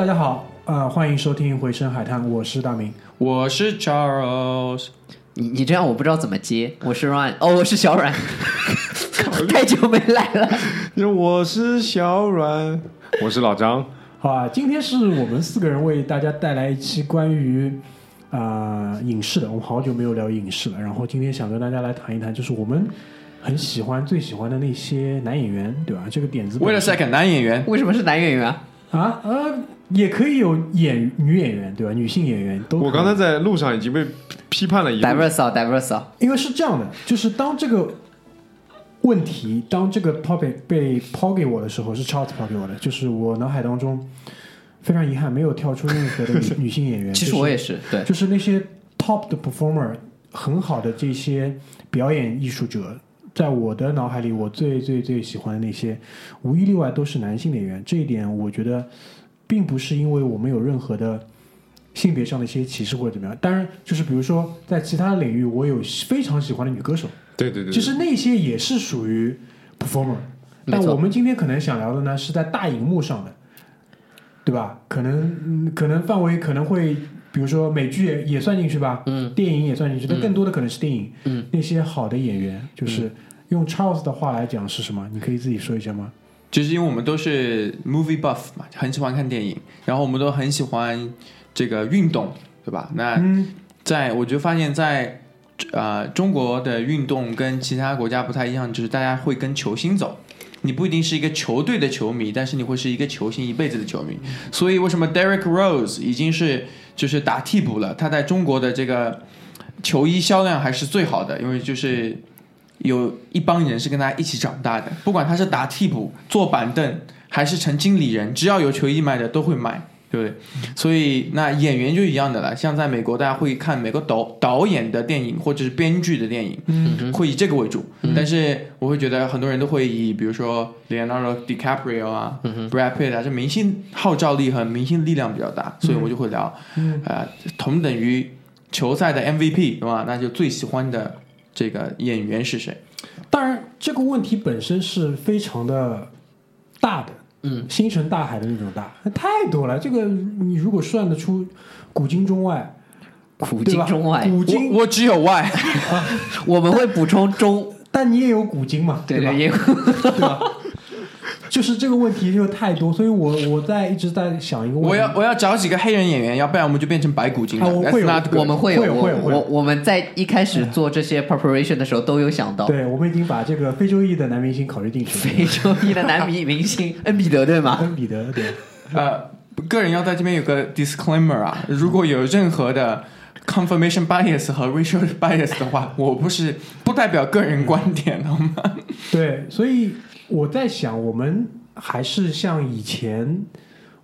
大家好，呃，欢迎收听《回声海滩》，我是大明。我是 Charles，你你这样我不知道怎么接。我是 Ryan，哦，我是小阮，太久没来了。我是小阮，我是老张。好啊，今天是我们四个人为大家带来一期关于啊、呃影视的。我们好久没有聊影视了，然后今天想跟大家来谈一谈，就是我们很喜欢、最喜欢的那些男演员，对吧？这个点子本 Wait a second，男演员，为什么是男演员啊？啊呃，也可以有演女演员，对吧？女性演员都。我刚才在路上已经被批判了一路。diverse 啊，diverse 啊，因为是这样的，就是当这个问题，当这个 topic 被抛给我的时候，是 Charles 抛给我的，就是我脑海当中非常遗憾没有跳出任何的女 女性演员。其实就是我也是，对，就是那些 top 的 performer，很好的这些表演艺术者，在我的脑海里，我最最最喜欢的那些，无一例外都是男性演员。这一点，我觉得并不是因为我们有任何的性别上的一些歧视或者怎么样。当然，就是比如说在其他领域，我有非常喜欢的女歌手，对对对，其实那些也是属于 performer。但我们今天可能想聊的呢，是在大荧幕上的，对吧？可能嗯，可能范围可能会，比如说美剧也也算进去吧，嗯，电影也算进去，但更多的可能是电影。嗯，那些好的演员，就是用 Charles 的话来讲是什么？你可以自己说一下吗？就是因为我们都是 movie buff 嘛，很喜欢看电影，然后我们都很喜欢这个运动，对吧？那嗯，在我就发现在，呃中国的运动跟其他国家不太一样，就是大家会跟球星走。你不一定是一个球队的球迷，但是你会是一个球星一辈子的球迷。所以为什么 Derek Rose 已经是就是打替补了？他在中国的这个球衣销量还是最好的，因为就是有一帮人是跟他一起长大的，不管他是打替补、坐板凳还是成经理人，只要有球衣卖的都会买，对不对？所以那演员就一样的了，像在美国，大家会看美国导导演的电影或者是编剧的电影，嗯会以这个为主。但是我会觉得很多人都会以比如说 Leonardo DiCaprio 啊、Brad Pitt 啊，这明星号召力和明星力量比较大，所以我就会聊，嗯呃，同等于球赛的 MVP 对吧？那就最喜欢的这个演员是谁？当然，这个问题本身是非常的大的，嗯，星辰大海的那种大，太多了。这个你如果算得出古今中外，古？今中外，古今，我我只有外 我们会补充中，但你也有古今嘛，吧？对也有对吧？就是这个问题就太多，所以我我在一直在想一个问题。我要我要找几个黑人演员，要不然我们就变成白骨精了。啊我会我们会会有我会有会有我我们在一开始做这些 preparation 的时候都有想到，对，我们已经把这个非洲裔的男明星考虑进去了。非洲裔的男明明星 恩比德对吗？恩比德对，呃，个人要在这边有个 disclaimer 啊，如果有任何的 confirmation bias 和 racial bias 的话，我不是不代表个人观点，好吗？对，所以我在想，我们还是像以前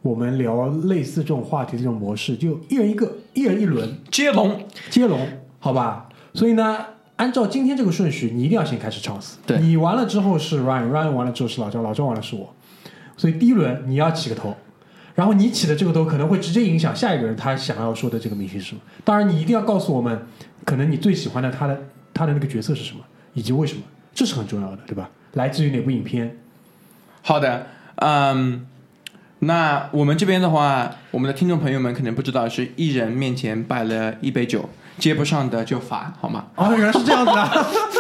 我们聊类似这种话题这种模式，就一人一个，一人一轮接龙，接龙，好吧？所以呢，按照今天这个顺序，你一定要先开始 Charles，对你完了之后是 Ryan，Ryan 完了之后是老张，老张完了是我，所以第一轮你要起个头。然后你起的这个头可能会直接影响下一个人他想要说的这个明星是什么。当然，你一定要告诉我们，可能你最喜欢的他的他的那个角色是什么，以及为什么，这是很重要的，对吧？来自于哪部影片？好的，嗯，那我们这边的话，我们的听众朋友们可能不知道，是一人面前摆了一杯酒，接不上的就罚，好吗？哦，原来是这样子啊！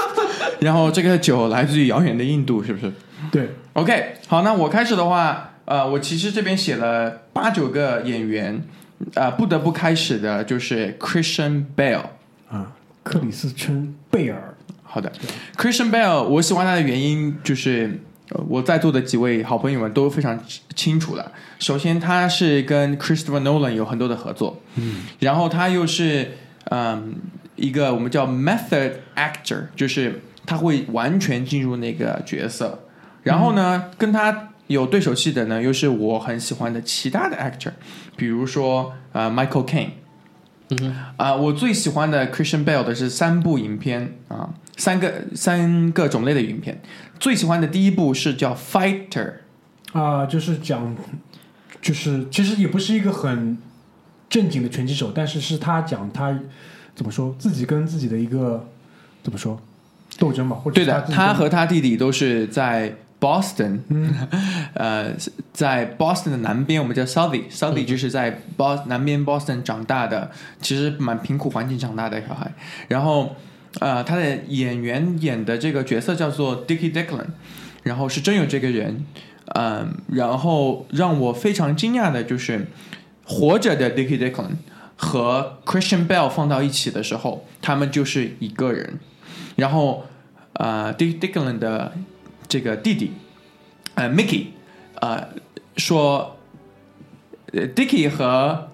然后这个酒来自于遥远的印度，是不是？对，OK，好，那我开始的话，呃，我其实这边写了八九个演员，呃，不得不开始的就是 Christian Bale。啊，克里斯汀贝尔，好的，Christian Bale，我喜欢他的原因就是，呃我在座的几位好朋友们都非常清楚了。首先，他是跟 Christopher Nolan 有很多的合作，嗯，然后他又是嗯一个我们叫 method actor，就是他会完全进入那个角色。然后呢，跟他有对手戏的呢，又是我很喜欢的其他的 actor，比如说呃 Michael Caine 嗯。啊、我最喜欢的 Christian Bale 的是三部影片啊，三个三个种类的影片。最喜欢的第一部是叫 Fighter，啊，就是讲，就是其实也不是一个很正经的拳击手，但是是他讲他怎么说自己跟自己的一个怎么说斗争吧，或者对的，他和他弟弟都是在 Boston，呃，在 Boston 的南边，我们叫 Southie，Southie 就是在 Bos 南边 Boston 长大的，其实蛮贫苦环境长大的小孩。然后，呃，他的演员演的这个角色叫做 Dickie Declan，然后是真有这个人，嗯、然后让我非常惊讶的就是，活着的 Dickie Declan 和 Christian Bell 放到一起的时候，他们就是一个人。然后，呃，Dick Declan 的这个弟弟，呃，Mickey，呃，说，呃，Dickie 和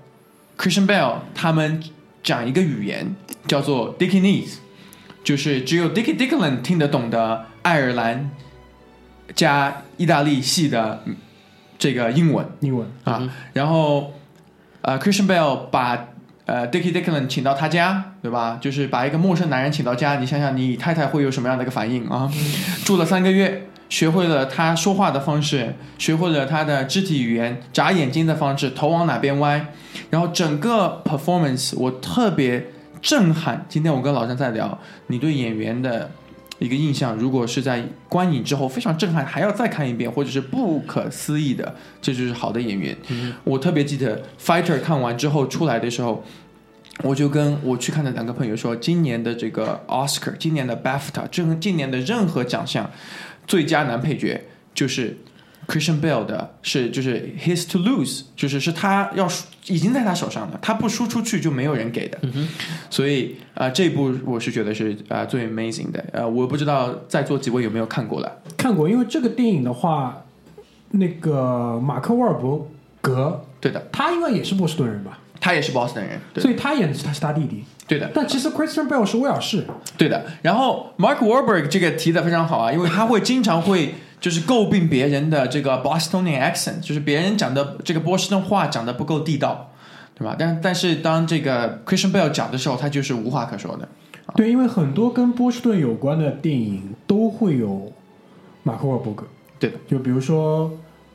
Christian Bell 他们讲一个语言叫做 Dickinese，就是只有 Dickie Declan 听得懂的爱尔兰加意大利系的嗯这个英文。英文啊，然后呃，Christian Bale 把呃 Dickie Declan 请到他家，对吧？就是把一个陌生男人请到家，你想想你太太会有什么样的一个反应啊？住了三个月，学会了他说话的方式，学会了他的肢体语言，眨眼睛的方式，头往哪边歪，然后整个 performance 我特别震撼。今天我跟老张在聊，你对演员的。一个印象，如果是在观影之后非常震撼，还要再看一遍，或者是不可思议的，这就是好的演员。我特别记得《Fighter》看完之后出来的时候，我就跟我去看的两个朋友说，今年的这个 Oscar，今年的 BAFTA，这今年的任何奖项，最佳男配角就是 Christian Bale 的，是就是 His to Lose，就是是他要输已经在他手上的，他不输出去就没有人给的。所以啊、呃这一部我是觉得是啊、呃最 amazing 的。呃，我不知道在座几位有没有看过了。看过，因为这个电影的话，那个马克沃尔伯格，对的，他应该也是波士顿人吧？他也是 Boston 人，所以他演的是他是他弟弟。对的。但其实 Christian Bale 是威尔士，对的，然后 Mark Wahlberg 这个提的非常好啊，因为他会经常会就是诟病别人的这个 Bostonian accent，就是别人讲的这个波士顿话讲的不够地道，对吧？但但是当这个 Christian Bale 讲的时候，他就是无话可说的。对，因为很多跟波士顿有关的电影都会有马克沃尔伯格，对的，就比如说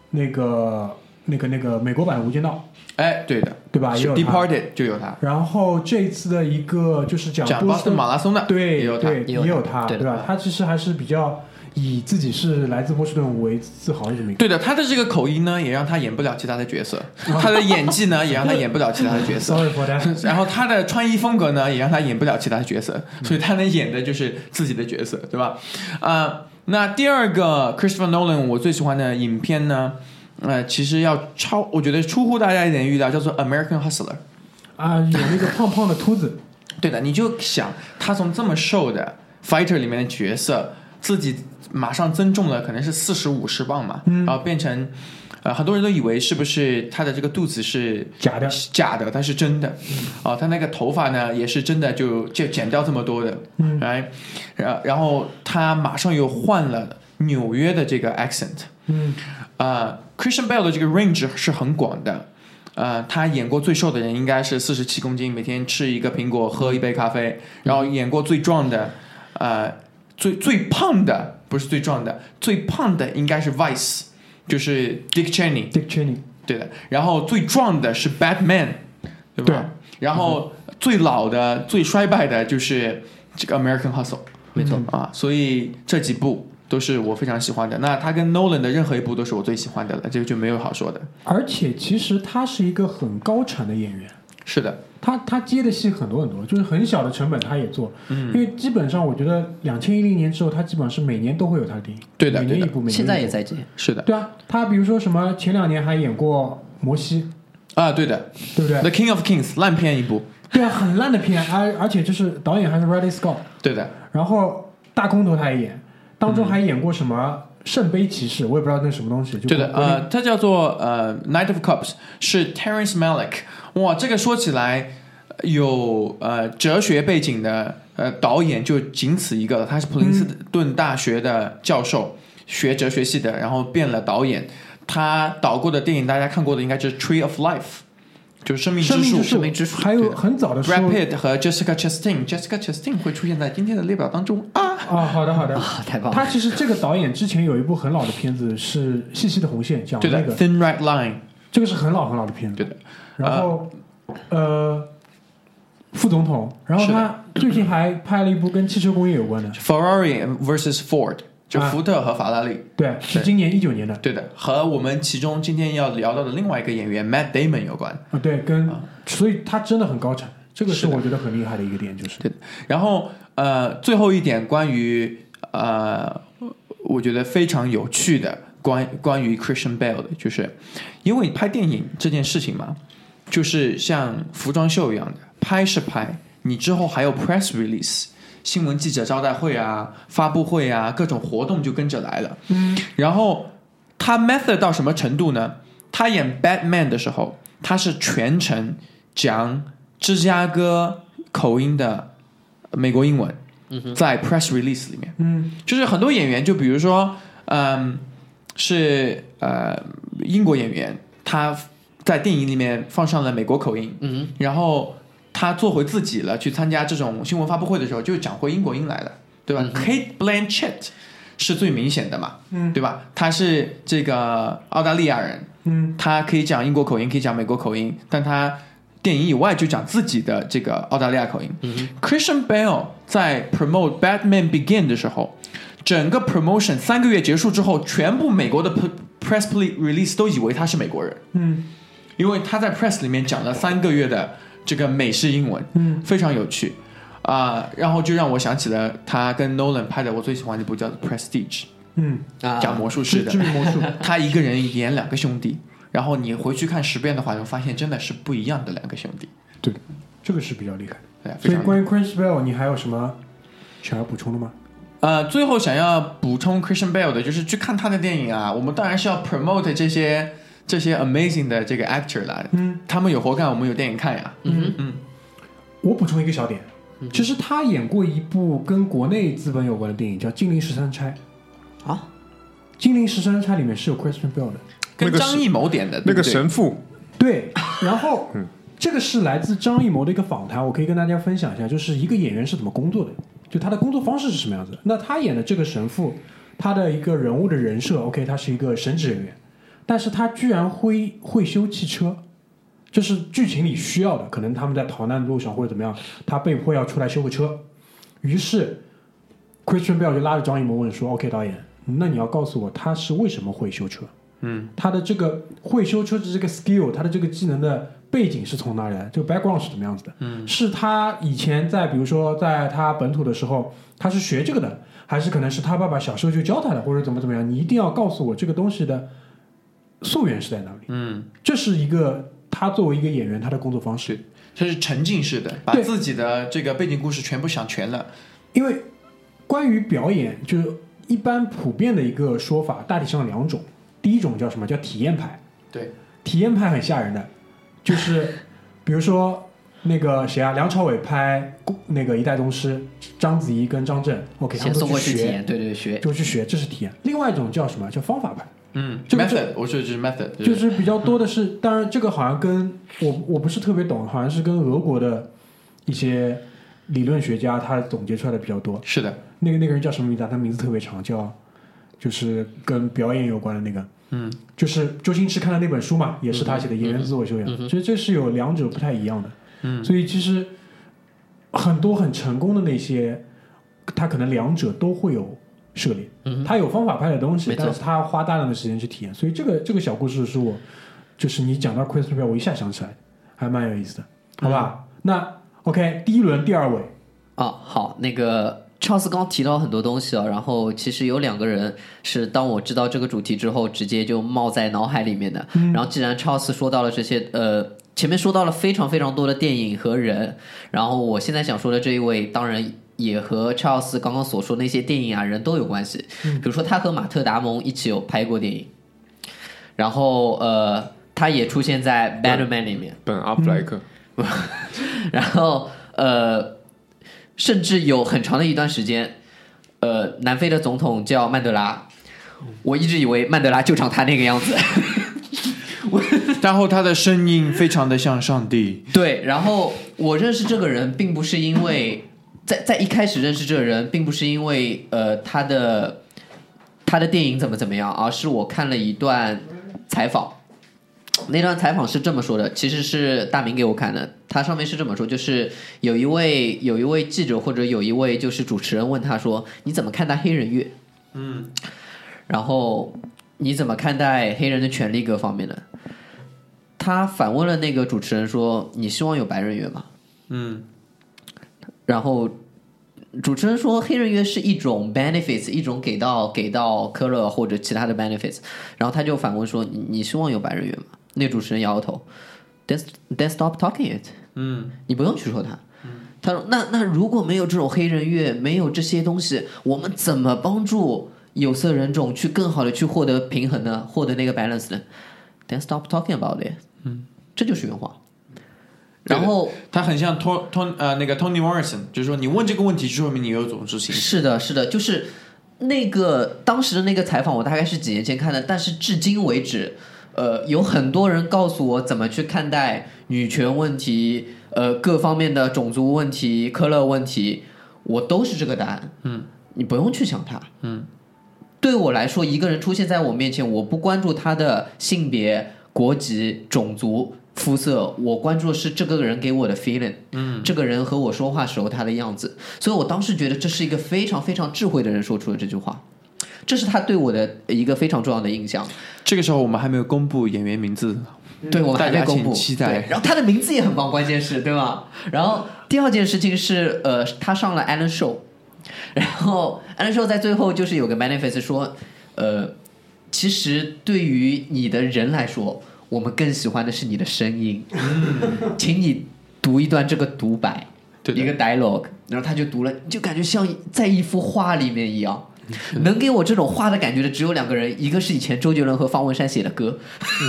那个那个那个美国版的《无间道哎，对的，》，对吧？也有他。Departed 就有他，然后这一次的一个就是讲讲波士顿马拉松的，对也有他。对也有他，对吧？他其实还是比较以自己是来自波士顿为自豪的这么一个。对的，他的这个口音呢，也让他演不了其他的角色；他的演技呢，也让他演不了其他的角色。Sorry for that。然后他的穿衣风格呢，也让他演不了其他的角色，所以他能演的就是自己的角色，对吧？啊、那第二个 Christopher Nolan 我最喜欢的影片呢，呃，其实要超，我觉得出乎大家一点预料，叫做 American Hustler。啊，演那个胖胖的秃子，对的，你就想他从这么瘦的 Fighter 里面的角色，自己马上增重了，可能是四十五十磅嘛，然后变成。呃，很多人都以为是不是他的这个肚子是假的假的，它是真的。哦，他那个头发呢也是真的就，就剪掉这么多的。嗯来，然然后他马上又换了纽约的这个 accent。嗯，呃，Christian Bale 的这个 range 是很广的。呃，他演过最瘦的人应该是四十七公斤，每天吃一个苹果，喝一杯咖啡。然后演过最壮的，呃，最最胖的不是最壮的，最胖的应该是 Vice，就是 Dick Cheney。Dick Cheney，对的。然后最壮的是 Batman，对吧？对然后最老的、最衰败的就是这个 American Hustle，没错，啊，所以这几部都是我非常喜欢的。那他跟 Nolan 的任何一部都是我最喜欢的了，这个就没有好说的。而且其实他是一个很高产的演员，是的，他他接的戏很多很多，就是很小的成本他也做，嗯。因为基本上我觉得两千一零年之后，他基本上是每年都会有他的电影，对的每年一部，每年现在也在接，是的。对啊，他比如说什么前两年还演过《摩西》，啊，对的，对不对？The King of Kings》烂片一部，对啊，很烂的片，而而且就是导演还是 Ridley Scott，对的，然后大空头他也演，当中还演过什么圣杯骑士，我也不知道那是什么东西，就对的，呃，它叫做呃《Knight of Cups》，是 Terrence Malick。哇，这个说起来有呃哲学背景的呃导演就仅此一个了，他是普林斯顿大学的教授，学哲学系的，然后变了导演。他导过的电影大家看过的应该是《Tree of Life》，就是生命之树。生命之树，还有很早的时 Brad 候 Pitt 和 Jessica Chastain，Jessica Chastain 会出现在今天的列表当中啊。啊，好的好的，啊，太棒了！他其实这个导演之前有一部很老的片子是《细细的红线》，讲的那个，，Thin Red Line，这个是很老很老的片子。对的。然后，呃，副总统，然后他最近还拍了一部跟汽车工业有关的，Ferrari versus Ford，就啊福特和法拉利。对，是今年一九年的对的，和我们其中今天要聊到的另外一个演员 Matt Damon 有关。啊，对，跟啊所以他真的很高产，这个是我觉得很厉害的一个点，就是对然后呃，最后一点关于呃，我觉得非常有趣的关关于 Christian Bale 的，就是因为拍电影这件事情嘛，就是像服装秀一样的，拍是拍，你之后还有 press release。新闻记者招待会啊，发布会啊，各种活动就跟着来了。嗯，然后他 method 到什么程度呢？他演 Batman 的时候，他是全程讲芝加哥口音的美国英文，在 press release 里面，嗯。就是很多演员，就比如说，嗯，是呃英国演员，他在电影里面放上了美国口音，嗯。然后他做回自己了，去参加这种新闻发布会的时候，就讲回英国音来了，对吧、k a t e Blanchett 是最明显的嘛，嗯。对吧？他是这个澳大利亚人，嗯。他可以讲英国口音，可以讲美国口音，但他电影以外就讲自己的这个澳大利亚口音。Christian Bale 在 promote Batman Begin 的时候，整个 promotion 三个月结束之后，全部美国的 press release 都以为他是美国人，嗯。因为他在 press 里面讲了三个月的这个美式英文，嗯非常有趣。啊、然后就让我想起了他跟 Nolan 拍的我最喜欢的一部叫《Prestige》，嗯，啊，讲魔术师的魔术，他一个人演两个兄弟，然后你回去看十遍的话，就发现真的是不一样的两个兄弟。对，这个是比较厉害的。对，非常所以关于 Chris Bell，你还有什么想要补充的吗？呃，最后想要补充 Christian Bale 的就是去看他的电影啊，我们当然是要 promote 这些这些 amazing 的这个 actor 来，嗯，他们有活干，我们有电影看呀。嗯嗯。我补充一个小点，其实他演过一部跟国内资本有关的电影，叫《金陵十三钗》。啊，《金陵十三钗》里面是有 Christian Bale 的。跟那个张艺谋点的那个神父，对，然后这个是来自张艺谋的一个访谈，我可以跟大家分享一下，就是一个演员是怎么工作的，就他的工作方式是什么样子。的。那他演的这个神父，他的一个人物的人设，OK，他是一个神职人员，但是他居然会会修汽车，这是剧情里需要的，可能他们在逃难的路上或者怎么样，他被迫要出来修个车，于是 Christian Bale 就拉着张艺谋问说：“OK，导演，那你要告诉我他是为什么会修车？”嗯，他的这个会修车的这个 skill，他的这个技能的背景是从哪里来的？这个 background 是怎么样子的？嗯，是他以前在比如说在他本土的时候，他是学这个的，还是可能是他爸爸小时候就教他的，或者怎么怎么样？你一定要告诉我这个东西的溯源是在哪里？嗯，这是一个他作为一个演员他的工作方式，这是沉浸式的，把自己的这个背景故事全部想全了。因为关于表演，就是一般普遍的一个说法，大体上有两种。第一种叫什么？叫体验派。对，体验派很吓人的，就是比如说那个谁啊，梁朝伟拍那个《一代宗师》，章子怡跟张震，OK，他们都先送过去学，验，对对学，就去学，这是体验。另外一种叫什么？叫方法派，嗯这个，method，我说的就是 method，就是比较多的是，当然这个好像跟我我不是特别懂，好像是跟俄国的一些理论学家他总结出来的比较多。是的，那个那个人叫什么名字啊？他名字特别长，叫就是跟表演有关的那个，嗯，就是周星驰看的那本书嘛，也是他写的《演员自我修养》所以这是有两者不太一样的，嗯，所以其实很多很成功的那些，他可能两者都会有涉猎，嗯他有方法派的东西但是他花大量的时间去体验，所以这个这个小故事是我，就是你讲到 Chris Bell，我一下想起来，还蛮有意思的，好吧？那 OK，第一轮第二位，啊，好，那个 Charles 刚提到很多东西啊，然后其实有两个人是当我知道这个主题之后，直接就冒在脑海里面的。然后既然 Charles 说到了这些，呃，前面说到了非常非常多的电影和人，然后我现在想说的这一位，当然。也和 Charles 刚刚所说那些电影啊人都有关系，比如说他和马特·达蒙一起有拍过电影，然后呃，他也出现在《Batman》里面，本阿弗莱克，然后呃，甚至有很长的一段时间，呃，南非的总统叫曼德拉，我一直以为曼德拉就长他那个样子。然后他的声音非常的像上帝。对，然后我认识这个人，并不是因为在在一开始认识这个人，并不是因为呃他的他的电影怎么怎么样，而是我看了一段采访。那段采访是这么说的，其实是大明给我看的。他上面是这么说，就是有一位有一位记者或者有一位就是主持人问他说：“你怎么看待黑人乐？”嗯，然后你怎么看待黑人的权利各方面的？他反问了那个主持人说：“你希望有白人乐吗？”嗯，然后主持人说：“黑人约是一种 benefits，一种给到给到科勒或者其他的 benefits。”然后他就反问说：“你你希望有白人约吗？”那主持人摇摇头，then then stop talking it。嗯，你不用去说他。他说：“那那如果没有这种黑人月，没有这些东西，我们怎么帮助有色人种去更好的去获得平衡呢？获得那个 balance 呢？Then stop talking about it。嗯，这就是原话。然后他很像 Tony Tony 呃那个 Tony Morrison，就是说你问这个问题，就说明你有种族歧视。是的，是的，就是那个当时的那个采访，我大概是几年前看的，但是至今为止，呃，有很多人告诉我怎么去看待女权问题，呃，各方面的种族问题、科勒问题，我都是这个答案。嗯，你不用去想他。嗯，对我来说，一个人出现在我面前，我不关注他的性别、国籍、种族。肤色，我关注的是这个人给我的 feeling，嗯，这个人和我说话时候他的样子，所以我当时觉得这是一个非常非常智慧的人说出了这句话，这是他对我的一个非常重要的印象。这个时候我们还没有公布演员名字，对我们还没公布，期待然后他的名字也很棒，关键是对吧？然后第二件事情是，呃，他上了 Alan Show，然后 Alan Show 在最后就是有个 manifest 说，呃，其实对于你的人来说，我们更喜欢的是你的声音，请你读一段这个独白，对一个 dialogue，然后他就读了，就感觉像在一幅画里面一样。能给我这种画的感觉的只有两个人，一个是以前周杰伦和方文山写的歌，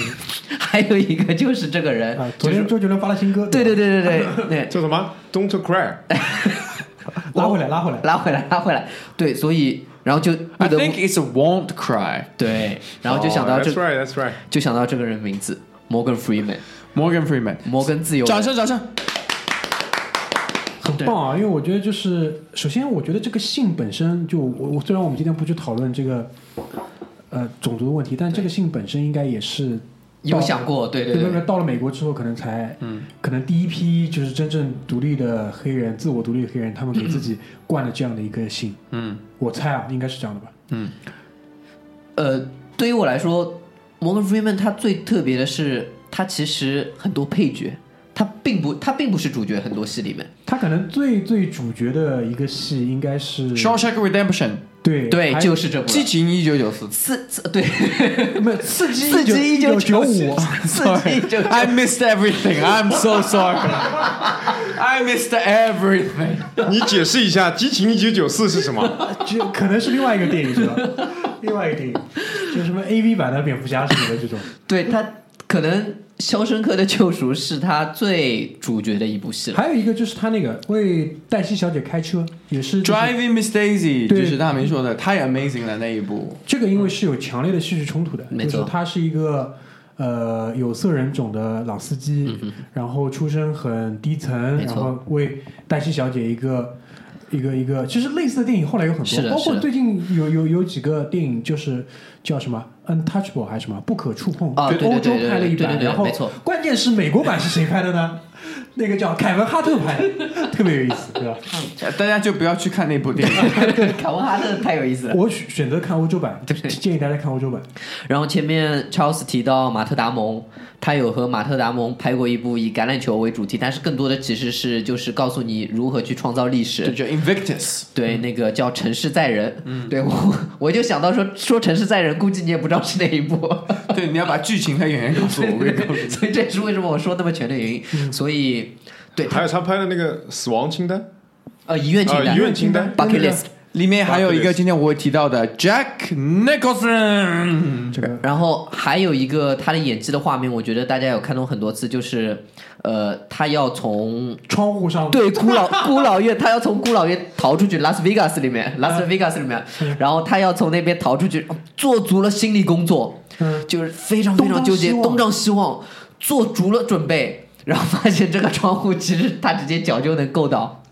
还有一个就是这个人，啊，昨天周杰伦发了新歌，对对对对对对，叫什么？Don't cry。拉回来，拉回来。拉回来拉回来，对，所以然后就 I think it's a won't cry. 对，然后就想到这 That's right, that's right。就想到这个人名字，Morgan Freeman，Morgan Freeman，摩根自由掌声掌声。很棒啊！因为我觉得就是，首先我觉得这个性本身就我我虽然我们今天不去讨论这个呃种族的问题，但这个性本身应该也是有想过，对对对对。对，到了美国之后，可能才嗯，可能第一批就是真正独立的黑人，自我独立的黑人，他们给自己灌了这样的一个信。嗯。我猜啊，应该是这样的吧？嗯，呃，对于我来说，摩根 Freeman 他最特别的是，他其实很多配角，他并不他并不是主角，很多戏里面，他可能最最主角的一个戏应该是 Shawshank Redemption，对对，就是这部激情一九九四。刺刺对，没有刺激刺激一九九五，刺激一九 I missed everything. I'm so sorry. I missed everything. 你解释一下《激情一九九四》是什么？就可能是另外一个电影是吧？另外一个电影，就什么 A V 版的蝙蝠侠什么的这种。对他可能《肖申克的救赎》是他最主角的一部戏了。还有一个就是他那个为黛西小姐开车，也是就是 Driving Miss Daisy 就是大明说的，太 amazing 了那一部。这个因为是有强烈的叙事冲突的，就是他是一个呃有色人种的老司机，然后出身很低层，然后为黛西小姐一个。一个一个，其实类似的电影后来有很多，包括最近有有有几个电影，就是叫什么《Untouchable》还是什么《不可触碰》，啊对对欧洲对对拍了一版，对对对然后没错关键是美国版是谁拍的呢？那个叫凯文哈特拍的，特别有意思，对吧？大家就不要去看那部电影。凯文哈特太有意思了。我选选择看欧洲版，建议大家看欧洲版。然后前面 Charles 提到马特达蒙，他有和马特达蒙拍过一部以橄榄球为主题，但是更多的其实是就是告诉你如何去创造历史。就叫 Invictus。对，那个叫《城市在人》，嗯，对我我就想到说说《城市在人》，估计你也不知道是哪一部。对，你要把剧情和演员告诉我，我会告诉你。所以这也是为什么我说那么全的原因。所以，对，还有他拍的那个《死亡清单呃，遗愿清单，啊遗愿清单 bucket list。里面还有一个今天我会提到的 Jack Nicholson，这个然后还有一个他的演技的画面，我觉得大家有看到很多次，就是呃，他要从窗户上对孤老孤老院，他要从孤老院逃出去，拉斯维加斯里面，拉斯维加斯里面，然后他要从那边逃出去，做足了心理工作，嗯。就是非常非常纠结，东张西望，做足了准备，然后发现这个窗户其实他直接脚就能够到。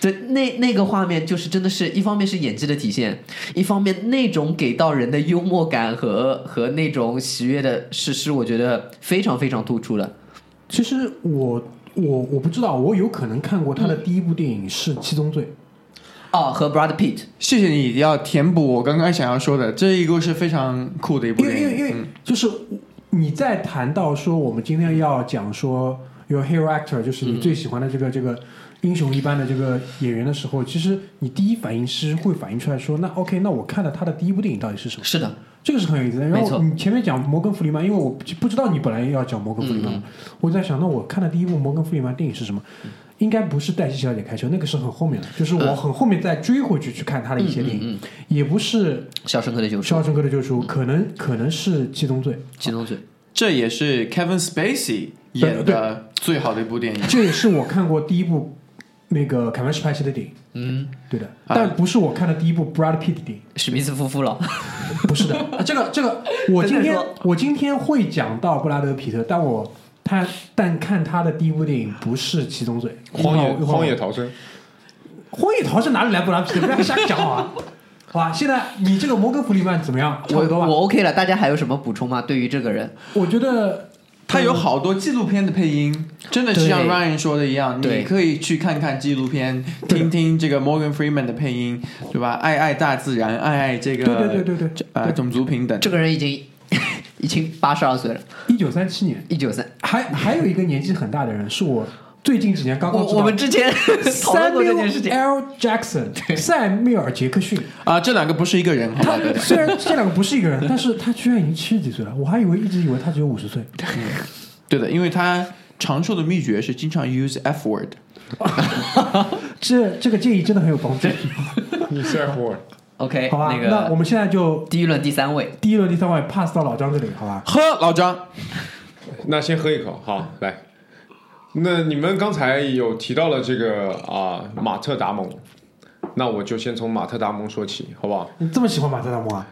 对，那那个画面就是真的是一方面是演技的体现，一方面那种给到人的幽默感和和那种喜悦的是是我觉得非常非常突出的。其实我我我不知道，我有可能看过他的第一部电影是《七宗罪》，哦，和 Brad Pitt，谢谢你要填补我刚刚想要说的，这一个是非常酷的一部因为电影。因为因为嗯就是你在谈到说我们今天要讲说 your hero actor，就是你最喜欢的这个、这个英雄一般的这个演员的时候，其实你第一反应是会反映出来说，那 OK，那我看了他的第一部电影到底是什么？是的，这个是很有意思的。然没错后你前面讲摩根弗里曼，因为我不知道你本来要讲摩根弗里曼，我在想，那我看的第一部摩根弗里曼电影是什么？应该不是黛西小姐开车，那个是很后面的，就是我很后面再追回去去看他的一些电影，也不是《肖申克的救《赎肖》申克的救赎》，可能可能是《七宗罪》。七宗罪，这也是 Kevin Spacey 演的最好的一部电影。这也是我看过第一部那个凯文史派西的电影，嗯，对的，但不是我看的第一部 Brad Pitt 的电影，史密斯夫妇了，不是的。啊这个这个，我今天我今天会讲到布拉德皮特，但我他但看他的第一部电影不是《七宗罪》，荒野荒野逃生，荒野逃生哪里来布拉德皮特？不要瞎讲好吧？好吧，现在你这个摩根弗里曼怎么样？差我不多吧？我 OK 了，大家还有什么补充吗？对于这个人，我觉得它有好多纪录片的配音，真的是像 Ryan 说的一样，你可以去看看纪录片，听听这个 Morgan Freeman 的配音，对吧？爱爱大自然，爱爱这个对对对对对。种族平等。这个人已经 已经八十二岁了，一九三七年，一九三。还还有一个年纪很大的人，是我最近几年刚刚我我们之前讨论过这件事情 Samuel L. Jackson，塞缪尔·杰克逊。啊，这两个不是一个人，好吧？对对虽然这两个不是一个人，但是他居然已经七十几岁了，我还以为一直以为他只有五十岁。对的，因为他长寿的秘诀是经常 use F word。这这个建议真的很有帮助，你是 F word，OK，好吧？那个那我们现在就第一轮第三位，第一轮第三位 pass 到老张这里，好吧？喝老张，那先喝一口，好，来。那你们刚才有提到了这个啊、马特达蒙，那我就先从马特达蒙说起，好不好？你这么喜欢马特达蒙啊？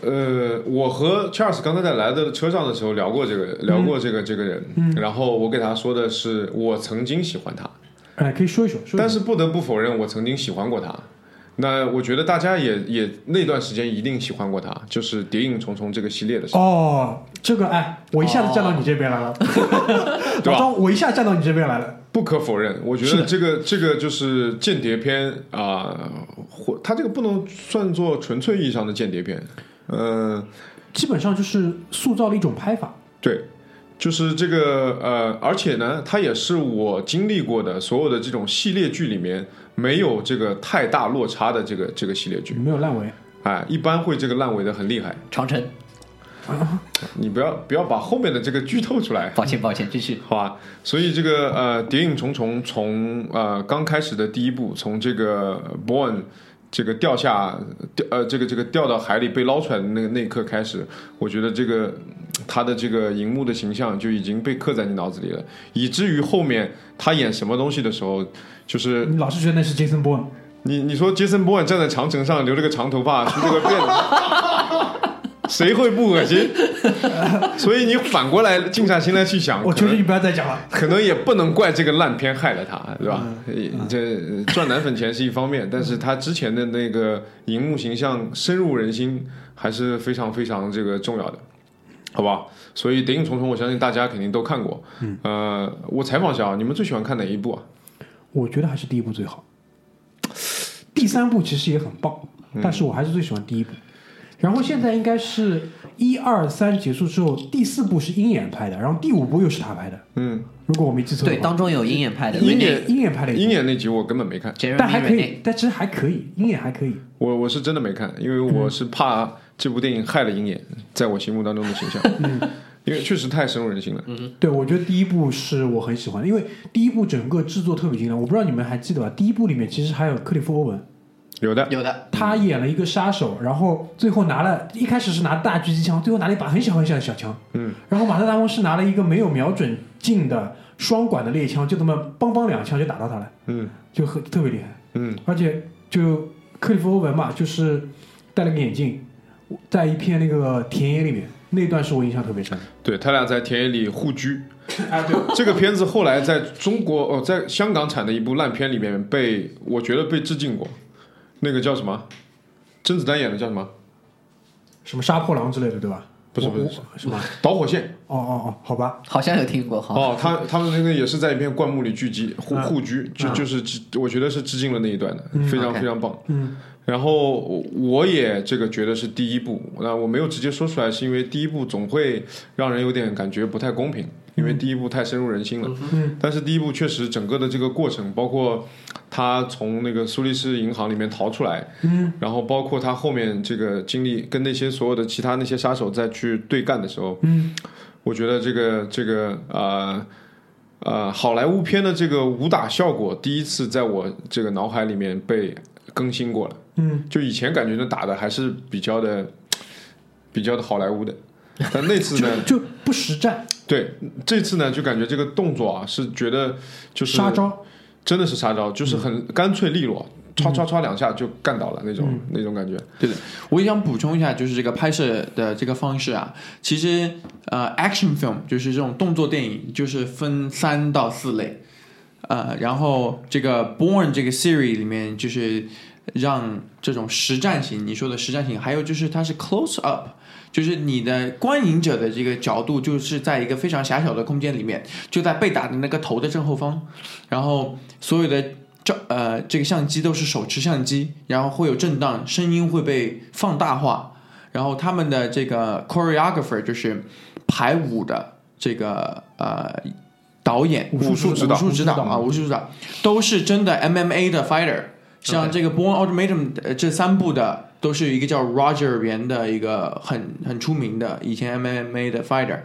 呃，我和 Charles 刚才在来的车上的时候聊过这个，聊过这个这个人，然后我给他说的是我曾经喜欢他，哎，可以说一说，说一说但是不得不否认，我曾经喜欢过他。那我觉得大家也也那段时间一定喜欢过他，就是《谍影重重》这个系列的时候，哦，这个哎，我一下子站到你这边来了，对吧？我一下站到你这边来了。不可否认，我觉得这个这个就是间谍片啊，或、它这个不能算作纯粹意义上的间谍片，嗯、基本上就是塑造了一种拍法。对，就是这个呃，而且呢，它也是我经历过的所有的这种系列剧里面没有这个太大落差的这个这个系列剧，没有烂尾，哎，一般会这个烂尾的很厉害。长城。你不要不要把后面的这个剧透出来，抱歉抱歉，继续。好吧？所以这个呃，《谍影重重》从呃刚开始的第一部，从这个 Born 这个掉下掉呃这个这个掉到海里被捞出来的那个那一刻开始，我觉得这个他的这个荧幕的形象就已经被刻在你脑子里了，以至于后面他演什么东西的时候，就是你老是觉得那是 Jason Bourne，你你说杰森·波恩站在长城上留了个长头发，梳了个辫子，谁会不恶心？所以你反过来静下心来去想，我觉得你不要再讲了。可能也不能怪这个烂片害了他，对吧？这赚奶粉钱是一方面，但是他之前的那个荧幕形象深入人心，还是非常非常这个重要的，好不好？所以《谍影重重》，我相信大家肯定都看过。呃，我采访一下啊，你们最喜欢看哪一部啊？我觉得还是第一部最好，第三部其实也很棒，嗯但是我还是最喜欢第一部。然后现在应该是一二三结束之后，第四部是鹰眼拍的，然后第五部又是他拍的，嗯，如果我没记错的对，话。当中有鹰眼拍的鹰眼鹰眼拍的鹰眼那集我根本没看，但还可以，但其实还可以，鹰眼还可以。我我是真的没看，因为我是怕这部电影害了鹰眼在我心目当中的形象，嗯因为确实太深入人心了。嗯对，我觉得第一部是我很喜欢的，因为第一部整个制作特别精良。我不知道你们还记得吧？第一部里面其实还有克里夫·欧文，有的，有的，他演了一个杀手，然后最后拿了一开始是拿大狙击枪，最后拿了一把很小很小的小枪。嗯，然后马特·达蒙是拿了一个没有瞄准镜的双管的猎枪，就这么梆梆两枪就打到他了，嗯就很特别厉害。嗯而且就克里夫·欧文嘛，就是戴了个眼镜，在一片那个田野里面，那段是我印象特别深。对他俩在田野里互狙。啊，对，这个片子后来在中国哦，在香港产的一部烂片里面被我觉得被致敬过，那个叫什么？甄子丹演的叫什么？什么杀破狼之类的，对吧？不是不是什么？导火线，哦哦哦，好吧，好像有听过哈。哦，他他们那个也是在一片灌木里聚集互嗯互居，就就是致我觉得是致敬了那一段的，非常非常棒。嗯，然后我也这个觉得是第一部，那我没有直接说出来，是因为第一部总会让人有点感觉不太公平，因为第一部太深入人心了。嗯，但是第一部确实整个的这个过程，包括他从那个苏黎世银行里面逃出来，嗯，然后包括他后面这个经历跟那些所有的其他那些杀手再去对干的时候，嗯，我觉得这个这个呃。呃，好莱坞片的这个武打效果第一次在我这个脑海里面被更新过了。嗯，就以前感觉呢打的还是比较的 比较的好莱坞的，但那次呢，就不实战，对这次呢就感觉这个动作啊是觉得就是杀招，真的是杀招，就是很干脆利落，唰唰唰两下就干倒了那种、那种感觉。对的，我也想补充一下，就是这个拍摄的这个方式啊，其实呃，action film 就是这种动作电影，就是分三到四类，呃，然后这个 Born 这个 series 里面就是让这种实战型，你说的实战型，还有就是它是 close up。就是你的观影者的这个角度，就是在一个非常狭小的空间里面，就在被打的那个头的正后方，然后所有的照呃这个相机都是手持相机，然后会有震荡，声音会被放大化，然后他们的这个 choreographer 就是排舞的这个呃导演武术指导武术指导。啊，武术指导。都是真的 MMA 的 fighter，像这个 Born Ultimatum 呃这三部的都是一个叫 Roger 元的一个很很出名的以前 MMA 的 fighter，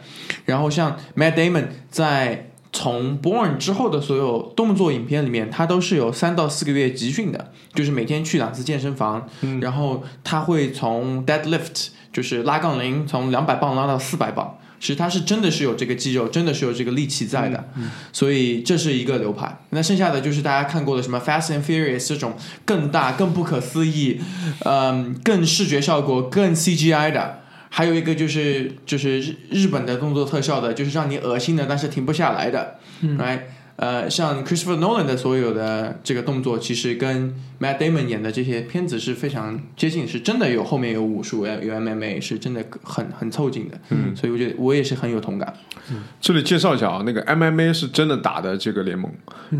然后像 Matt Damon 在从 Born 之后的所有动作影片里面，他都是有三到四个月集训的，就是每天去两次健身房，然后他会从 deadlift 就是拉杠铃从两百磅拉到四百磅。其实他是真的是有这个肌肉，真的是有这个力气在的，所以这是一个流派。那剩下的就是大家看过的什么 Fast and Furious 这种更大、更不可思议，嗯，更视觉效果、更 CGI 的。还有一个就是就是日日本的动作特效的，就是让你恶心的，但是停不下来的，来、呃，像 Christopher Nolan 的所有的这个动作，其实跟 Matt Damon 演的这些片子是非常接近，是真的有后面有武术，有有 MMA，是真的很很凑近的。嗯，所以我觉得我也是很有同感。嗯这里介绍一下啊，那个 MMA 是真的打的这个联盟，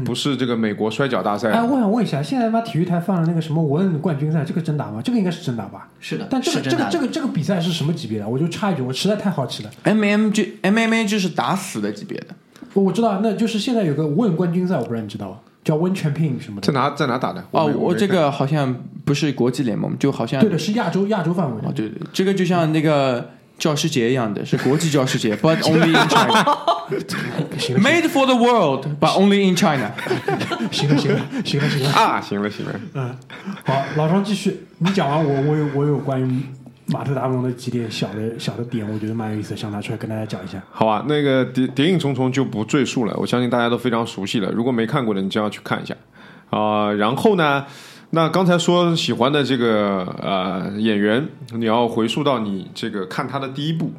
不是这个美国摔跤大赛。哎，我想问一下，现在他妈体育台放的那个什么文冠军赛，这个真打吗？这个应该是真打吧？是的，但这个这个这个这个比赛是什么级别的？我就插一句，我实在太好奇了。M M 就 MMA 就是打死的级别的，我我知道，那就是现在有个问冠军赛，我不知道你知道吗？叫 Win Champion 什么的。在哪在哪打的？哦，我这个好像不是国际联盟，就好像对的，是亚洲亚洲范围哦，对对，这个就像那个教师节一样的，是国际教师节，but only in China。Made for the world, but only in China。行了行了行了行了，啊，行了行了，嗯，好，老张继续，你讲完我我有我有关于马特达蒙的几点小的小的点，我觉得蛮有意思的，想拿出来跟大家讲一下。好吧，那个谍谍影重重就不赘述了，我相信大家都非常熟悉了。如果没看过的，你就要去看一下啊、然后呢，那刚才说喜欢的这个呃演员，你要回溯到你这个看他的第一部，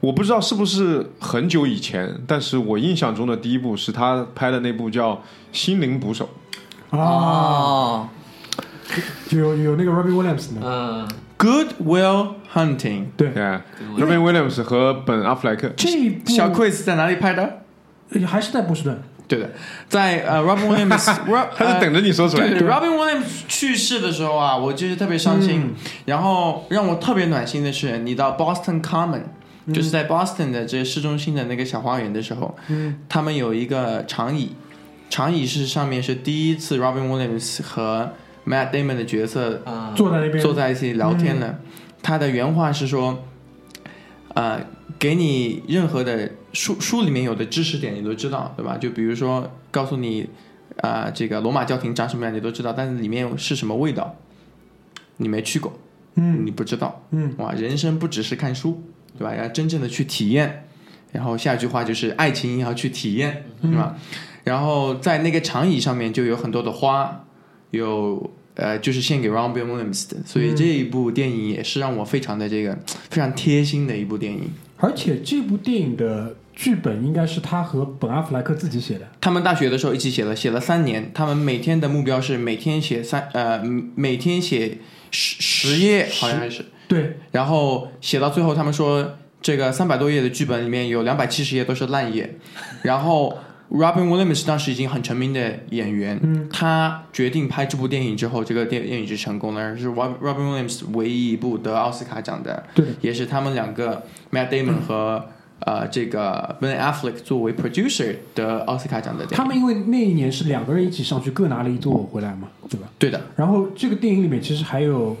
我不知道是不是很久以前，但是我印象中的第一部是他拍的那部叫《心灵捕手》。啊，哦，就有有那个 Robbie Williams 呢，嗯，Good Will Hunting。对，对，Robin Williams 和本阿弗莱克。这一部小 Quiz 在哪里拍的？呃还是在波士顿，对的，在呃 Robin Williams，Rob 他是等着你说出来。对对，Robin Williams 去世的时候啊，我就是特别伤心。然后让我特别暖心的是，你到 Boston Common，、就是在 Boston 的这市中心的那个小花园的时候，嗯，他们有一个长椅，长椅是上面是第一次 Robin Williams 和 Matt Damon 的角色啊，坐在那边坐在一起聊天了。他的原话是说，呃，给你任何的书书里面有的知识点你都知道，对吧？就比如说告诉你，啊、这个罗马教廷长什么样你都知道，但是里面是什么味道，你没去过，嗯你不知道。嗯，哇，人生不只是看书，对吧？要真正的去体验。然后下一句话就是爱情也要去体验，嗯是吧？然后在那个长椅上面就有很多的花，有呃，就是献给 Robin Williams 的，所以这一部电影也是让我非常的这个非常贴心的一部电影。而且这部电影的剧本应该是他和本阿弗莱克自己写的。他们大学的时候一起写了，写了三年。他们每天的目标是每天写三呃，每天写十十页，好像是。对，然后写到最后，他们说这个三百多页的剧本里面有两百七十页都是烂页，然后 Robin Williams 当时已经很成名的演员，嗯。他决定拍这部电影之后，这个电电影是成功的，是 Rob- Robin Williams 唯一一部得奥斯卡奖的，对。也是他们两个 Matt Damon 和、呃这个 Ben Affleck 作为 producer 得奥斯卡奖的电影。他们因为那一年是两个人一起上去各拿了一座回来嘛，对吧？对的，然后这个电影里面其实还有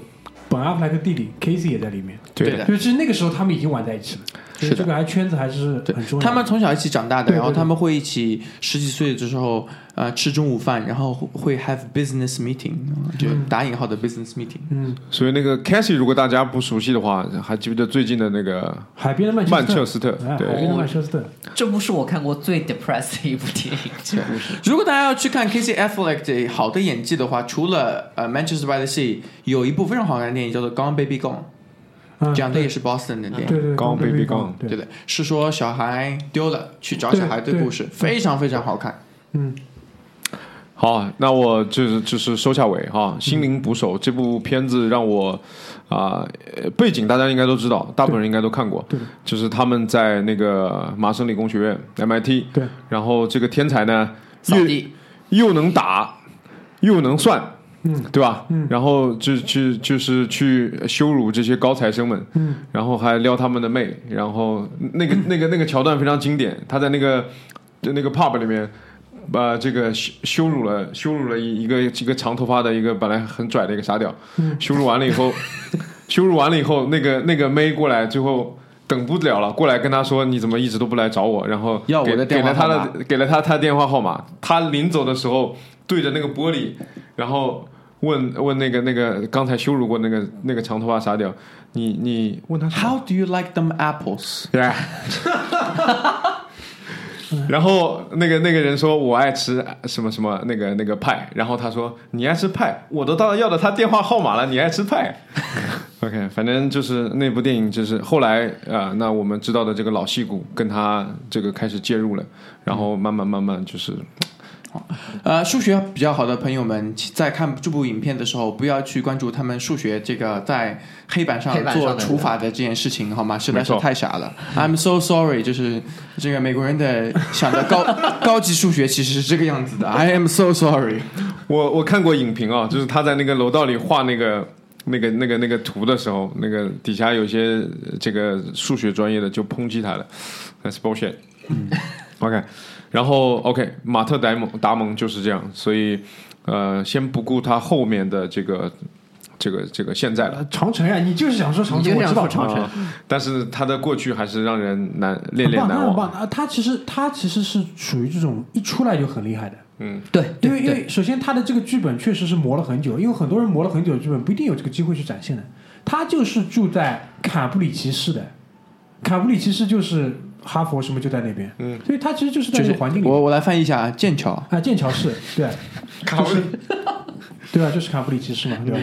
本阿弗莱克弟弟 Casey 也在里面，对的。就是那个时候他们已经玩在一起了，是的这个还圈子还是很重要的。他们从小一起长大的，对对然后他们会一起十几岁的时候，呃，吃中午饭，然后会 have business meeting，就打引号的 business meeting。嗯，所以那个 Cassie，如果大家不熟悉的话，还记不记得最近的那个海边的曼曼彻彻斯特？对，海对，边的曼彻斯特，这部是我看过最 depressed 的一部电影，是。如果大家要去看 Casey Affleck 的好的演技的话，除了呃 Manchester by the Sea，有一部非常好看的电影叫做《Gone Baby Gone》，嗯讲的也是 Boston 的电影。对对 Gone Baby Gone 对。对。的，是说小孩丢了去找小孩的故事，非常非常好看。嗯，好，那我就是就是收下尾哈，《心灵捕手》这部片子让我啊、呃背景大家应该都知道，大部分人应该都看过，对就是他们在那个麻省理工学院 MIT，对，然后这个天才呢又，又能打又能算，嗯，对吧？嗯，然后就去就是去羞辱这些高材生们，嗯，然后还撩他们的妹，然后那个那个那个桥段非常经典，他在那个那个 pub 里面。把这个羞羞辱了，羞辱了一一个一个长头发的一个本来很拽的一个傻屌，嗯。羞辱完了以后，羞辱完了以后，那个那个妹过来，最后等不了了，过来跟他说你怎么一直都不来找我，然后给要我的电话给了他的给了他他电话号码，他临走的时候对着那个玻璃，然后问问那个那个刚才羞辱过那个那个长头发傻屌，你你问他 How do you like them apples？对。然后那个那个人说：“我爱吃什么什么那个那个派。”然后他说：“你爱吃派，我都到要了他电话号码了，你爱吃派。”OK，反正就是那部电影，就是后来啊、呃那我们知道的这个老戏骨跟他这个开始介入了，然后慢慢慢慢就是呃，数学比较好的朋友们，在看这部影片的时候，不要去关注他们数学这个在黑板上做除法的这件事情，好吗？实在是太傻了。I'm so sorry，就是这个美国人的想的高 高级数学其实是这个样子的。I am so sorry。我我看过影评啊，就是他在那个楼道里画那个那个那个那个图的时候，那个底下有些呃这个数学专业的就抨击他了，That's bullshit。OK，然后 OK，马特达蒙达蒙就是这样，所以呃，先不顾他后面的这个这个这个现在了。呃长城呀，你就是想说长城，我知道长城啊，但是他的过去还是让人难恋恋难忘。很棒啊！他其实他其实是属于这种一出来就很厉害的，嗯，对，因为因为首先他的这个剧本确实是磨了很久，因为很多人磨了很久的剧本不一定有这个机会去展现的。他就是住在卡布里奇市的，卡布里奇市就是哈佛什么就在那边，嗯，所以他其实就是在就是这个环境里我我来翻译一下啊，剑桥。啊，剑桥市对，卡布里 对啊？就是卡布里奇市嘛，对吧？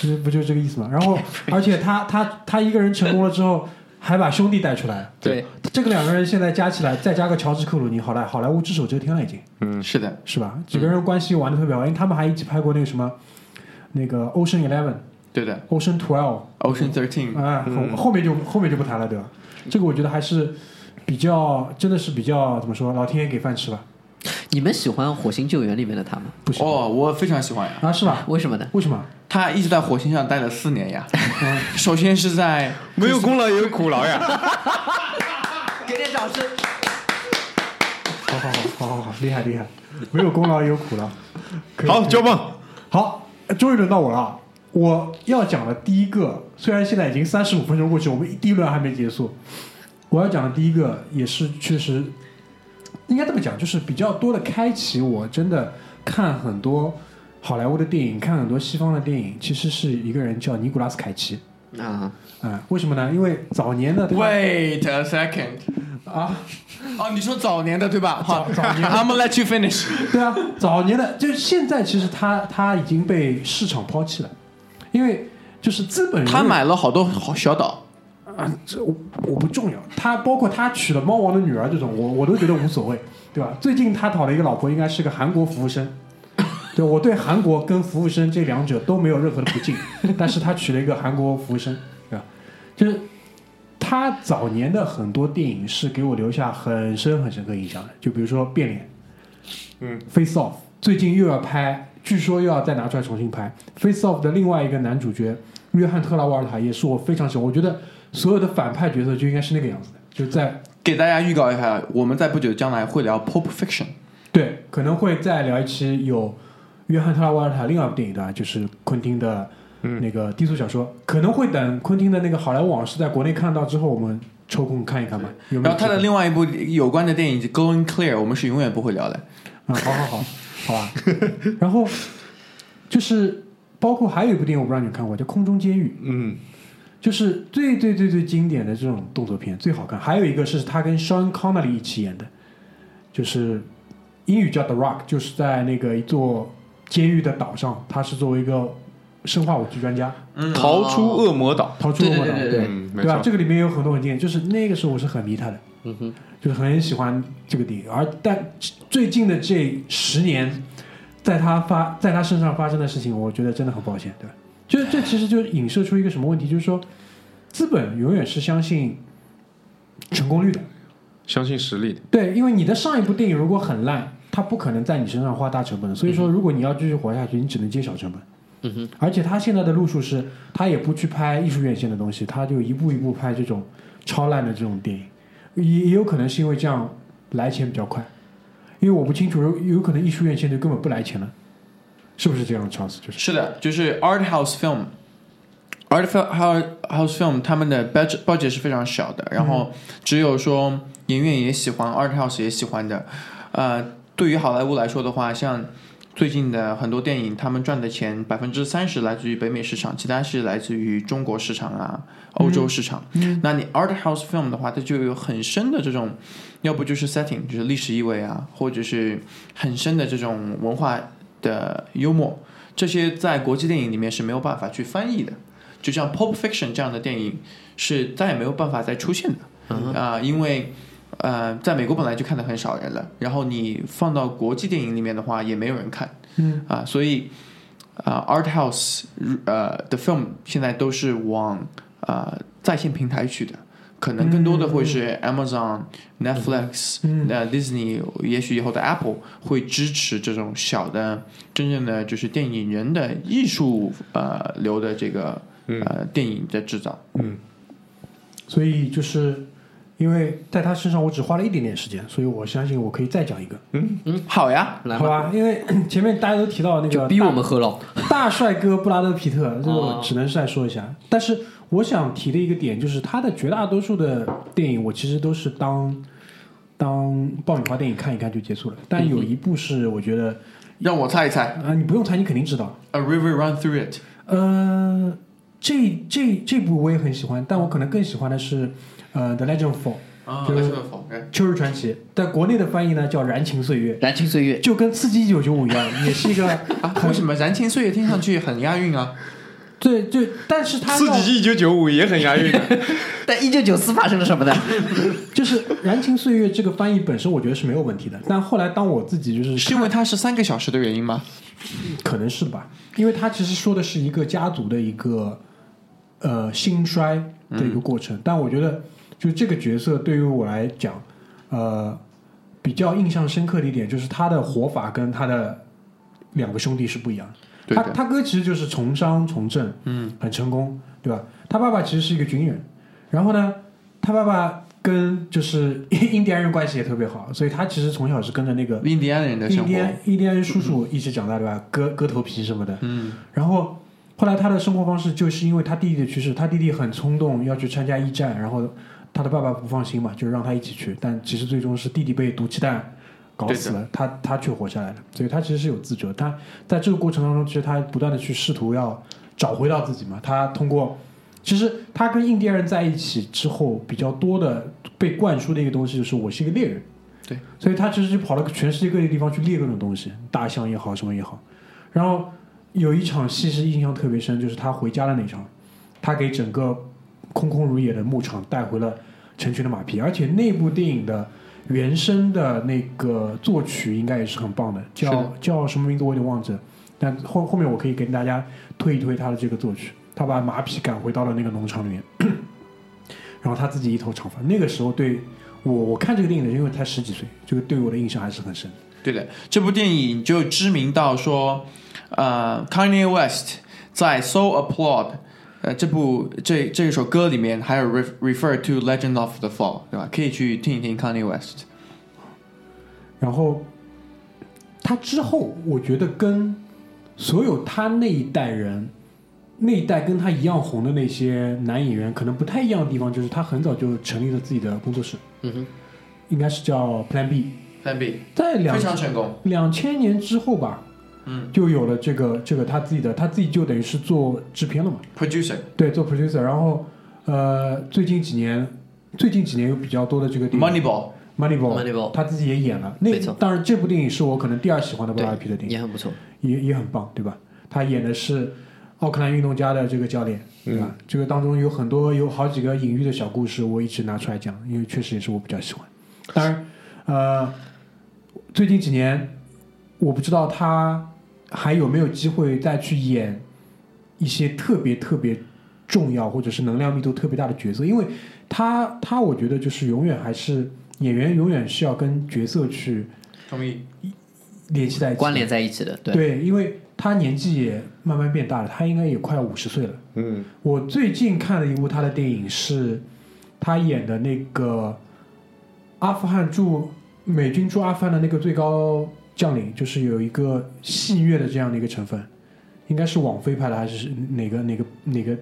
不不就是这个意思嘛？然后 而且他他他一个人成功了之后，还把兄弟带出来，对，这个两个人现在加起来，再加个乔治克鲁尼，好莱好莱坞只手遮天了已经。嗯是的，是吧？几个人关系玩的特别好，因为他们还一起拍过那个什么，那个 Ocean Eleven、对的。Ocean Twelve，Ocean Thirteen，啊，后后面就后面就不谈了，对吧？这个我觉得还是比较，真的是比较怎么说，老天爷给饭吃吧？你们喜欢《火星救援》里面的他吗？不喜欢、哦，我非常喜欢呀。啊，是吧？为什么呢？为什么？他一直在火星上待了四年呀。首先是在没有功劳也有苦劳呀。给点掌声。好好好好好好，厉害厉害，没有功劳也有苦劳。好，交棒。好，终于轮到我了啊。我要讲的第一个，虽然现在已经三十五分钟过去，我们第一轮还没结束。我要讲的第一个也是确实，应该这么讲，就是比较多的开启我真的看很多好莱坞的电影，看很多西方的电影，其实是一个人叫尼古拉斯凯奇。啊，嗯、为什么呢？因为早年的他 Wait a second，啊，哦，你说早年的对吧？好早早年的，I'm gonna let you finish。对啊，早年的就是现在，其实他他已经被市场抛弃了，因为就是资本人他买了好多好小岛，啊，这我我不重要。他包括他娶了猫王的女儿这种，我我都觉得无所谓，对吧？最近他讨了一个老婆，应该是个韩国服务生。对，我对韩国跟服务生这两者都没有任何的不敬，但是他娶了一个韩国服务生，对吧？就是他他早年的很多电影是给我留下很深很深刻印象的，就比如说《变脸》，嗯，《Face Off》，最近又要拍，据说又要再拿出来重新拍《Face Off》的另外一个男主角约翰特拉沃尔塔也是我非常喜欢，我觉得所有的反派角色就应该是那个样子的，就在给大家预告一下，我们在不久将来会聊《Pulp Fiction》。对，可能会再聊一期有约翰特拉沃尔塔另外一部电影的，就是昆汀的那个低俗小说，可能会等昆汀的那个《好莱坞往事》在国内看到之后，我们抽空看一看吧。有没有然后他的另外一部有关的电影《Going Clear》，我们是永远不会聊的。嗯，好好好，好吧。然后就是包括还有一部电影，我不知道你有看过，叫《空中监狱》，嗯，就是最最最最经典的这种动作片，最好看。还有一个是他跟 Sean Connery 一起演的，就是英语叫《The Rock》，就是在那个一座监狱的岛上，他是作为一个生化武器专家，逃出恶魔岛，逃出恶魔岛，对对对对嗯，对吧？这个里面有很多很经典，就是那个时候我是很迷他的，嗯哼，就是很喜欢这个电影。而但最近的这十年，在他发在他身上发生的事情，我觉得真的很抱歉，对吧？就是这其实就影射出一个什么问题，就是说，资本永远是相信成功率的，相信实力的，对，因为你的上一部电影如果很烂，它不可能在你身上花大成本的，所以说如果你要继续活下去，你只能接小成本。嗯哼，而且他现在的路数是，他也不去拍艺术院线的东西，他就一步一步拍这种超烂的这种电影，也也有可能是因为这样来钱比较快，因为我不清楚，有有可能艺术院线就根本不来钱了，是不是这样的常识就是是的，就是 art house film。art house house film 他们的 budget budget 是非常小的，然后只有说影院也喜欢，art house 也喜欢的。呃，对于好莱坞来说的话，像最近的很多电影，他们赚的钱百分之三十来自于北美市场，其他是来自于中国市场啊、欧洲市场。那你 art house film 的话，它就有很深的这种，要不就是 setting，就是历史意味啊，或者是很深的这种文化的幽默，这些在国际电影里面是没有办法去翻译的。就像《Pulp Fiction》这样的电影是再也没有办法再出现的啊、因为呃，在美国本来就看的很少人了，然后你放到国际电影里面的话，也没有人看，嗯。啊、所以啊、a r t house 呃的 film 现在都是往呃在线平台去的，可能更多的会是 Amazon、Netflix、嗯。那 Disney，也许以后的 Apple 会支持这种小的真正的就是电影人的艺术呃流的这个呃电影的制造。嗯。所以就是因为在他身上我只花了一点点时间，所以我相信我可以再讲一个，嗯嗯好呀，来吧，好吧？因为 前面大家都提到那个就逼我们喝了。大帅哥布拉德皮特，这个只能再说一下。但是我想提的一个点就是，他的绝大多数的电影，我其实都是当当爆米花电影看一看就结束了。但有一部是我觉得让我猜一猜啊、你不用猜，你肯定知道。，A River Run Through It。呃，这这这部我也很喜欢，但我可能更喜欢的是呃《The Legend of Fall》啊，就是那是个否认。秋日传奇，在国内的翻译呢叫《燃情岁月》，燃情岁月，就跟《刺激一九九五》一样，也是一个 啊，为什么燃情岁月听上去很押韵啊？对对，但是它刺激一九九五也很押韵的，但一九九四发生了什么呢？就是《燃情岁月》这个翻译本身，我觉得是没有问题的。但后来当我自己就是是因为它是三个小时的原因吗？可能是吧，因为它其实说的是一个家族的一个呃兴衰的一个过程。但我觉得，就这个角色对于我来讲，呃，比较印象深刻的一点就是他的活法跟他的两个兄弟是不一样的。对的，他他哥其实就是从商从政，嗯，很成功，对吧？他爸爸其实是一个军人，然后呢，他爸爸跟就是 印第安人关系也特别好，所以他其实从小是跟着那个印第安人的印第。安印第安人叔叔一起长大，对吧？割割头皮什么的。嗯。然后后来他的生活方式就是因为他弟弟的去世，他弟弟很冲动要去参加一战，然后他的爸爸不放心嘛，就是让他一起去，但其实最终是弟弟被毒气弹搞死了，他他却活下来了，所以他其实是有自责。他在这个过程当中，其实他不断的去试图要找回到自己嘛。他通过，其实他跟印第安人在一起之后，比较多的被灌输的一个东西就是我是一个猎人。对，所以他其实就跑到全世界各地地方去猎各种东西，大象也好，什么也好。然后有一场戏是印象特别深，就是他回家的那场，他给整个空空如也的牧场带回了成群的马匹，而且那部电影的原声的那个作曲应该也是很棒的，叫的叫什么名字我有点忘记了，但后后面我可以跟大家推一推他的这个作曲，他把马匹赶回到了那个农场里面。然后他自己一头长发，那个时候对我我看这个电影的因为才十几岁，这个对我的印象还是很深。对的，这部电影就知名到说，呃，Kanye West 在《So Applaud》呃这部这这一首歌里面还有 re refer to Legend of the Fall，对吧？可以去听一听 Kanye West。然后他之后，我觉得跟所有他那一代人，那一代跟他一样红的那些男演员，可能不太一样的地方，就是他很早就成立了自己的工作室，嗯哼，应该是叫 Plan B，Plan B 在两非常成功，两千年之后吧，嗯就有了这个这个他自己的，他自己就等于是做制片了嘛，，producer 对，做 producer，然后呃，最近几年，最近几年有比较多的这个电影 Moneyball，Moneyball，Moneyball 他自己也演了。那没错当然，这部电影是我可能第二喜欢的 Brad Pitt 的电影，也很不错。也也很棒，对吧？他演的是奥克兰运动家的这个教练，对吧？这个当中有很多有好几个隐喻的小故事，我一直拿出来讲，因为确实也是我比较喜欢。当然，呃，最近几年我不知道他还有没有机会再去演一些特别特别重要或者是能量密度特别大的角色，因为他他我觉得就是永远还是演员永远是要跟角色去同意。联系在一起，关联在一起的，对，对，因为他年纪也慢慢变大了，他应该也快要五十岁了。嗯我最近看了一部他的电影，是他演的那个阿富汗驻美军驻阿富汗的那个最高将领，就是有一个戏谑的这样的一个成分，应该是网飞拍的还是哪个哪个哪个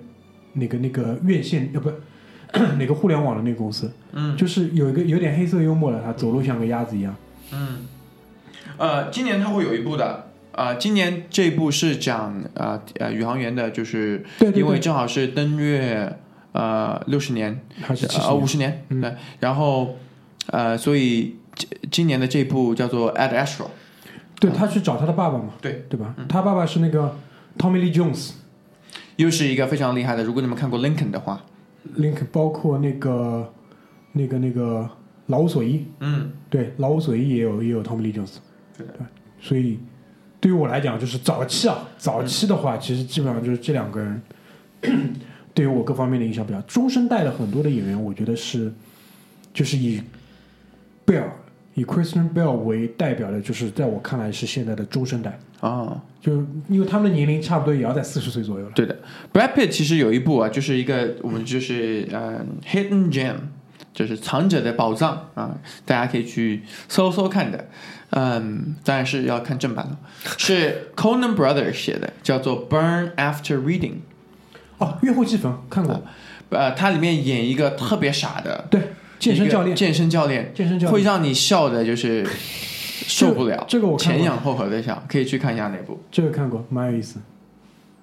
哪个那个院线呃不 哪个互联网的那个公司，嗯。就是有一个有点黑色幽默的，他走路像个鸭子一样。嗯，呃，今年他会有一部的。啊、今年这一部是讲呃呃宇航员的，就是因为正好是登月呃六十年，还是七十呃五十年，嗯。对，然后呃，所以今今年的这部叫做 Ad Astra，对他去找他的爸爸嘛，对对吧？他爸爸是那个 Tommy Lee Jones。又是一个非常厉害的。如果你们看过 Lincoln 的话，，Lincoln 包括那个那个那个老无所依，嗯，对，老无所依也有也有 Tommy Lee Jones，对的所以对于我来讲，就是早期啊，早期的话，其实基本上就是这两个人 对于我各方面的影响比较。中生代的很多的演员，我觉得是就是以贝尔以 Christian Bell 为代表的，就是在我看来是现在的中生代，啊，就因为他们的年龄差不多也要在四十岁左右了。对的，Brad Pitt 其实有一部啊，就是一个我们就是呃 Hidden Gem，就是藏者的宝藏啊，大家可以去搜搜看的。嗯，当然是要看正版了，是 Conan Brothers 写的，叫做《Burn After Reading》。哦，月后祭焚看过，呃，它里面演一个特别傻的对，健身教练，健身教练，健身教练。会让你笑的，就是 受不了，这个我前仰后合的笑，可以去看一下那部。这个看过，蛮有意思，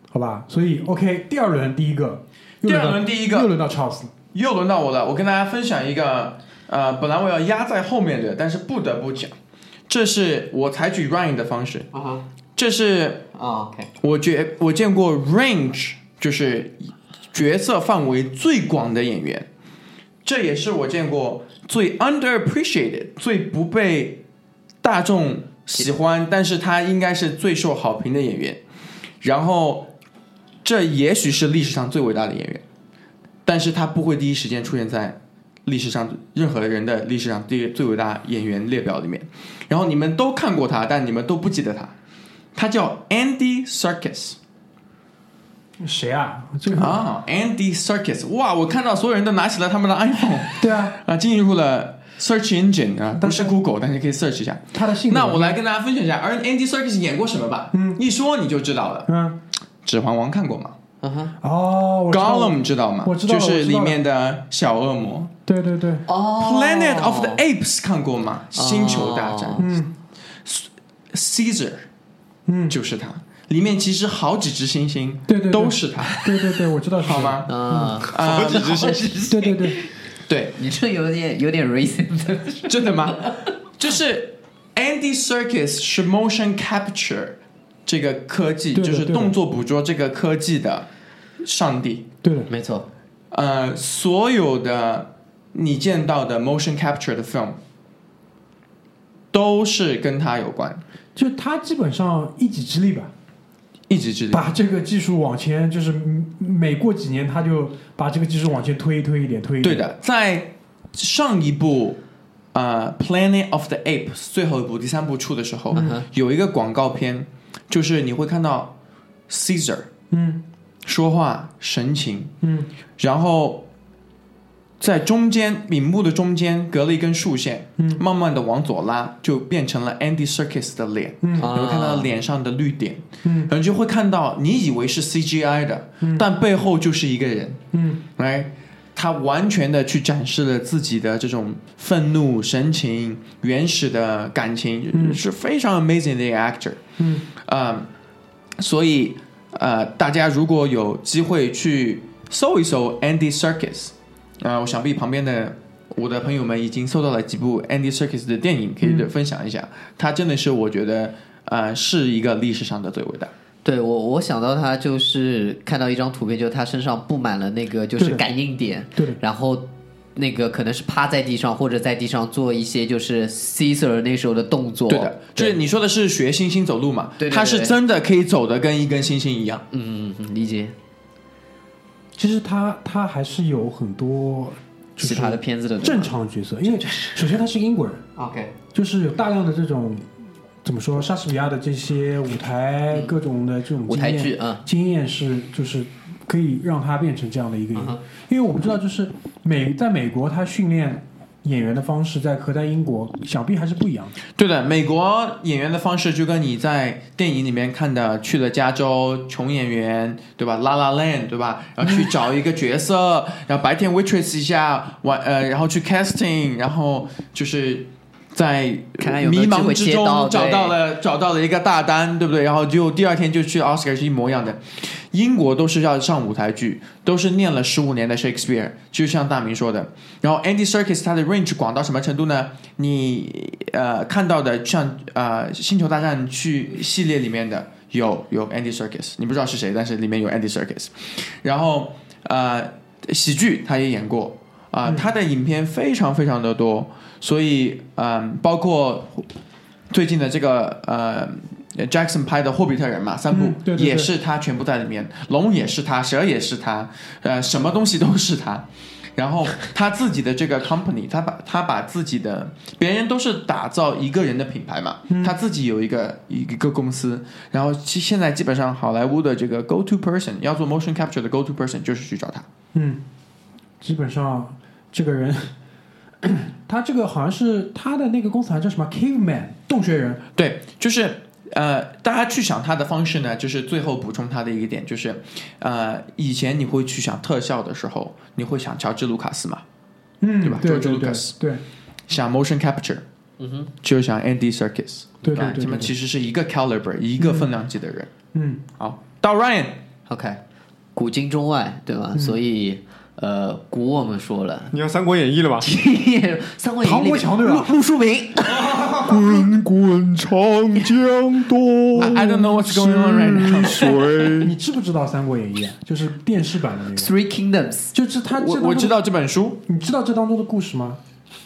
好吧？所以 OK，第二轮第一个，第二轮第一个。又轮到 Charles 了。又轮到我了，我跟大家分享一个，呃，本来我要压在后面的，但是不得不讲，这是我采取 Ryan 的方式，啊哈，这是啊，OK，我觉我见过 range 就是角色范围最广的演员，这也是我见过最 underappreciated 最不被大众喜欢，但是他应该是最受好评的演员。然后，这也许是历史上最伟大的演员，但是他不会第一时间出现在历史上任何人的历史上第最伟大演员列表里面。然后你们都看过他，但你们都不记得他。他叫 Andy Serkis 谁啊？这个啊，Andy Serkis，哇！我看到所有人都拿起了他们的 iPhone 对啊，啊，进入了 Search Engine 啊，不是 Google，但是可以 search 一下。他的性格。那我来跟大家分享一下，而 Andy Serkis 演过什么吧？嗯，一说你就知道了，嗯，《指环王》看过吗啊哈，哦，？Gollum 知道吗？我知道就是里面的小恶魔。对对对，哦 Planet of the Apes 看过吗？星球大战。嗯 Caesar 嗯，就是他，里面其实好几只猩猩对对对。都是他，对对对，我知道好？吗？啊，好，几只猩猩。对对对，对，你这有点有点 racist，真的吗？就是 Andy Circus 是 motion capture 这个科技，就是动作捕捉这个科技的上帝。对的，没错，呃，所有的你见到的 motion capture 的 film 都是跟他有关，就他基本上一己之力吧。一直致力。把这个技术往前，就是每过几年他就把这个技术往前推推一点，推一点。对的，在上一部呃《Planet of the Apes》最后一部第三部出的时候，嗯有一个广告片，就是你会看到 Caesar 嗯说话神情，嗯然后在中间屏幕的中间隔了一根竖线，嗯。慢慢的往左拉，就变成了 Andy Serkis 的脸。嗯。你会看到脸上的绿点，嗯。然后就会看到你以为是 CGI 的，嗯。但背后就是一个人，嗯。来，他完全的去展示了自己的这种愤怒、神情、原始的感情，嗯。是非常 amazing 的一个 actor。嗯。啊、所以呃，大家如果有机会去搜一搜 Andy Serkis，啊、我想必旁边的我的朋友们已经搜到了几部 Andy Serkis 的电影，可以分享一下。他真的是我觉得呃是一个历史上的最伟大。对我，我想到他就是看到一张图片，就是他身上布满了那个就是感应点，对的然后那个可能是趴在地上或者在地上做一些就是 Caesar 那时候的动作。对的，就是你说的是学猩猩走路嘛？对对对他是真的可以走的跟一根猩猩一样。嗯嗯嗯，理解。其实他他还是有很多就是其他的片子的正常角色，因为首先他是英国人，OK，就是有大量的这种怎么说莎士比亚的这些舞台各种的这种舞台经验剧嗯。经验是就是可以让他变成这样的一个人，嗯因为我不知道就是美在美国他训练演员的方式在和在英国想必还是不一样的。对的，美国演员的方式就跟你在电影里面看的，去了加州穷演员，对吧？La La Land，对吧？然后去找一个角色，然后白天 waitress 一下，晚呃，然后去 casting，然后就是在迷茫之中找到了找到了一个大单，对不对？然后就第二天就去 Oscar 是一模一样的。英国都是要上舞台剧，都是念了十五年的 Shakespeare，就像大明说的。然后 Andy Serkis 他的 range 广到什么程度呢？你呃看到的像呃《星球大战》去系列里面的有有 Andy Serkis，你不知道是谁，但是里面有 Andy Serkis。然后呃喜剧他也演过啊、他的影片非常非常的多，所以嗯、呃包括最近的这个呃。Jackson 拍的《霍比特人》嘛，三部、也是他全部在里面，龙也是他，蛇也是他，呃，什么东西都是他。然后他自己的这个 company，他把他把自己的别人都是打造一个人的品牌嘛，他自己有一个一个公司，然后其现在基本上好莱坞的这个 go to person 要做 motion capture 的 go to person 就是去找他。嗯，基本上这个人，他这个好像是他的那个公司好像叫什么？Caveman 洞穴人，对，就是呃，大家去想他的方式呢，就是最后补充他的一个点，就是呃，以前你会去想特效的时候，你会想乔治卢卡斯嘛，嗯，对吧？对 George 对对 Lucas 对。想 motion capture，嗯哼，就想 Andy Serkis，对吧？他们其实是一个 caliber，一个分量级的人。嗯好，到 Ryan，OK，古今中外，对吧？嗯。所以呃，古我们说了，你要《三国演义》了吧？《三国演义》唐国强对吧陆陆书明，滚滚长江东 I- don't know what's going on right now 水。你知不知道《三国演义》啊？就是电视版的那个，Three Kingdoms，就是他这当中我我知，道这本书，你知道这当中的故事吗？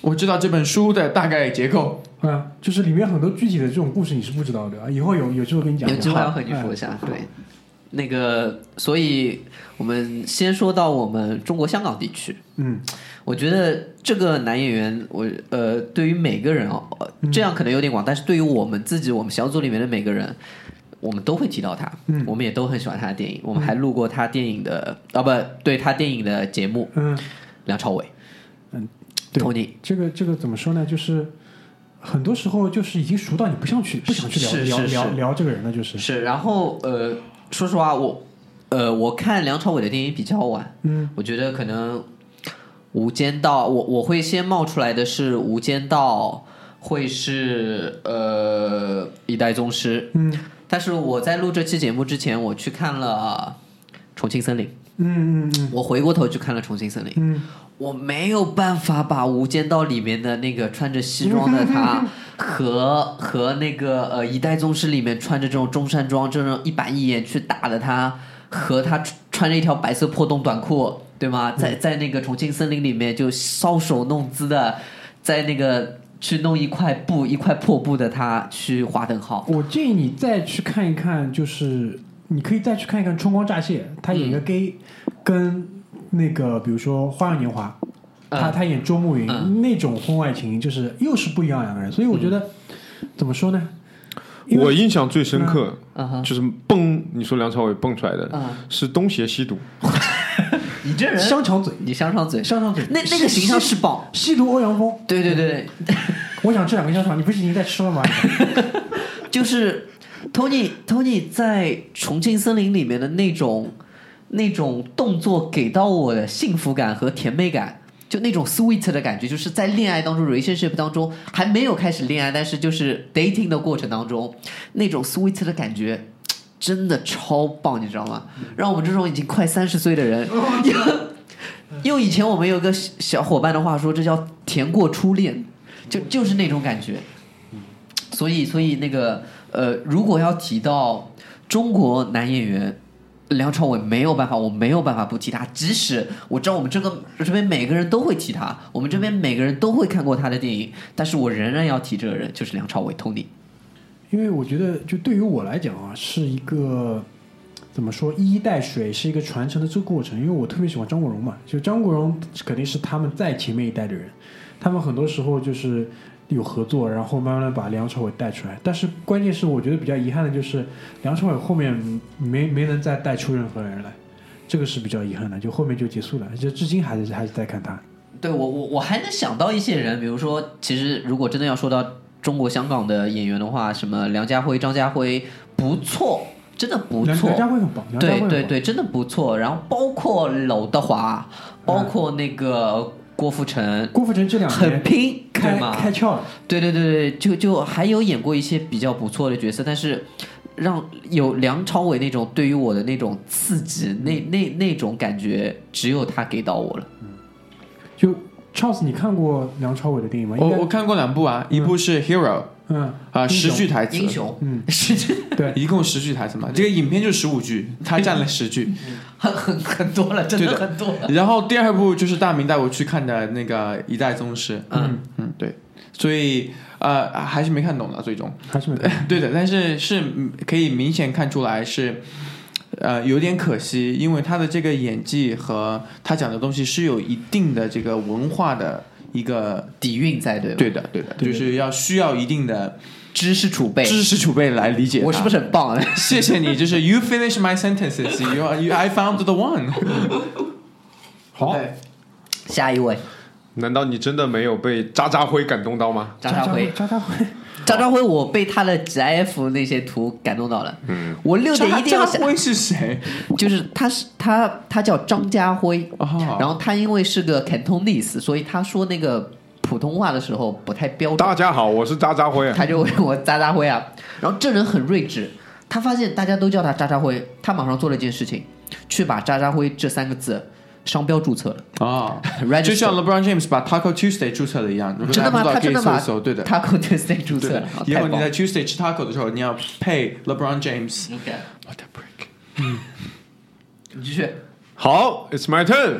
我知道这本书的大概结构。啊，就是里面很多具体的这种故事你是不知道的啊，以后有有机会跟你讲讲。有机会要和你说一下。对，那个，所以我们先说到我们中国香港地区。嗯。我觉得这个男演员，我呃，对于每个人哦，这样可能有点广，但是对于我们自己，我们小组里面的每个人，我们都会提到他，嗯。我们也都很喜欢他的电影，我们还录过他电影的，啊不对，他电影的节目，嗯，梁朝伟，嗯对，Tony，这个这个怎么说呢？就是很多时候就是已经熟到你不想去不想去聊聊聊这个人了，就是。是，然后呃，说实话，我呃，我看梁朝伟的电影比较晚，嗯。我觉得可能《无间道》，我我会先冒出来的是《无间道》，会是呃《一代宗师》，嗯。但是我在录这期节目之前，我去看了《重庆森林》，嗯嗯嗯。我回过头去看了《重庆森林》，嗯我没有办法把《无间道》里面的那个穿着西装的他和和那个呃《一代宗师》里面穿着这种中山装、这种一板一眼去打的他，和他穿穿着一条白色破洞短裤，对吗？在在那个重庆森林里面就搔首弄姿的，在那个去弄一块布一块破布的他去划等号。我建议你再去看一看，就是你可以再去看一看《春光乍泄》，他演一个 gay，、跟那个比如说《花样年华》他嗯。他演周慕云、嗯。那种婚外情，就是又是不一样两个人，所以我觉得、怎么说呢？我印象最深刻嗯，就是蹦，你说梁朝伟蹦出来的嗯。是东邪西毒，你这人，香肠嘴，你香肠嘴，香肠嘴，那那个形象是棒。吸毒欧阳锋，对对对，我想吃两个香肠，你不是已经在吃了吗？就是 Tony Tony 在《重庆森林》里面的那种那种动作，给到我的幸福感和甜美感，就那种 sweet 的感觉，就是在恋爱当中 relationship 当中还没有开始恋爱，但是就是 dating 的过程当中，那种 sweet 的感觉。真的超棒，你知道吗？让我们这种已经快三十岁的人，用以前我们有个小伙伴的话说，这叫甜过初恋，就就是那种感觉。所以，所以那个呃，如果要提到中国男演员梁朝伟，没有办法，我没有办法不提他。即使我知道我们这个这边每个人都会提他，我们这边每个人都会看过他的电影，但是我仍然要提这个人，就是梁朝伟 Tony。因为我觉得，就对于我来讲啊，是一个怎么说，一衣带水，是一个传承的这个过程。因为我特别喜欢张国荣嘛，就张国荣肯定是他们在前面一代的人，他们很多时候就是有合作，然后慢慢的把梁朝伟带出来。但是关键是，我觉得比较遗憾的就是梁朝伟后面没没能再带出任何人来，这个是比较遗憾的，就后面就结束了，就至今还是还是在看他。对我我我还能想到一些人，比如说，其实如果真的要说到中国香港的演员的话，什么梁家辉、张家辉不错，真的不错梁梁。家辉很棒，梁家辉很棒对对对，真的不错。然后包括娄德华，包括那个郭富城，郭富城这两很拼，开？开窍了。对对对对，就就还有演过一些比较不错的角色，但是让有梁朝伟那种对于我的那种刺激，那那那种感觉，只有他给到我了。就 Charles，你看过梁朝伟的电影吗？我我看过两部啊，一部是 Hero 嗯啊，十句台词，英雄，嗯，十句。对，一共十句台词嘛，这个影片就十五句，他占了十句。很很很多了，真的很多了。然后第二部就是大明带我去看的那个《一代宗师》，嗯。嗯，对，所以呃还是没看懂的最终，还是没看。对的，但是是嗯可以明显看出来是。呃，有点可惜，因为他的这个演技和他讲的东西是有一定的这个文化的一个，底蕴在对吧？对的，对的，就是要需要一定的知识储备，知识储备来理解。我是不是很棒啊？谢谢你，就是 you finish my sentences, you, are- you I found the one。好，下一位，难道你真的没有被渣渣辉感动到吗？渣渣辉，渣渣辉，张家辉，我被他的 GIF 那些图感动到了。嗯，我六点一定要下，张辉是谁？就是他是他他叫张家辉，哦然后他因为是个 Cantonese，所以他说那个普通话的时候不太标准。大家好，我是渣渣辉啊。他就问我渣渣辉啊，然后这人很睿智，他发现大家都叫他渣渣辉，他马上做了一件事情，去把渣渣辉这三个字商标注册了。啊 就像 LeBron James 把 Taco Tuesday 注册了一样，如果真的吗？大家不知道可以他真的把。Taco Tuesday 注册了，以后你在 Tuesday 吃 taco 的时候，你要配 LeBron James。OK，What a break！你 继续。好，It's my turn。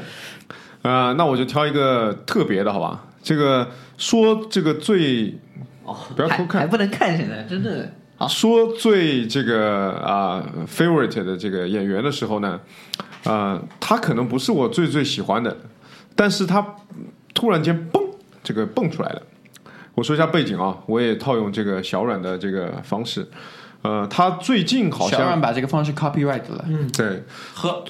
呃，那我就挑一个特别的，好吧？这个说这个最哦，不要偷看还还不能看，现在真的好。说最这个啊、favorite 的这个演员的时候呢，啊，他可能不是我最最喜欢的，但是他突然间蹦，这个蹦出来了。我说一下背景啊，我也套用这个小软的这个方式。呃，他最近好像小软把这个方式 copyright 了。嗯，对，和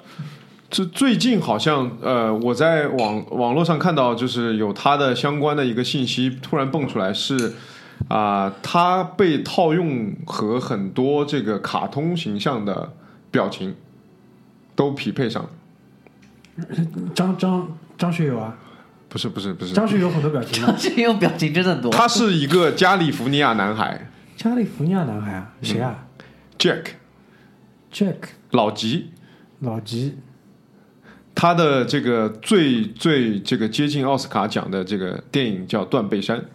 这最近好像呃，我在网网络上看到，就是有他的相关的一个信息突然蹦出来是，啊、他被套用和很多这个卡通形象的表情都匹配上。了。张张张学友啊，不是不是不是，张学友很多表情啊，这用表情真的多。他是一个加利福尼亚男孩。加利福尼亚男孩啊，谁啊？Jack？Jack 老吉，老吉，他的这个最最这个接近奥斯卡奖的这个电影叫《断背山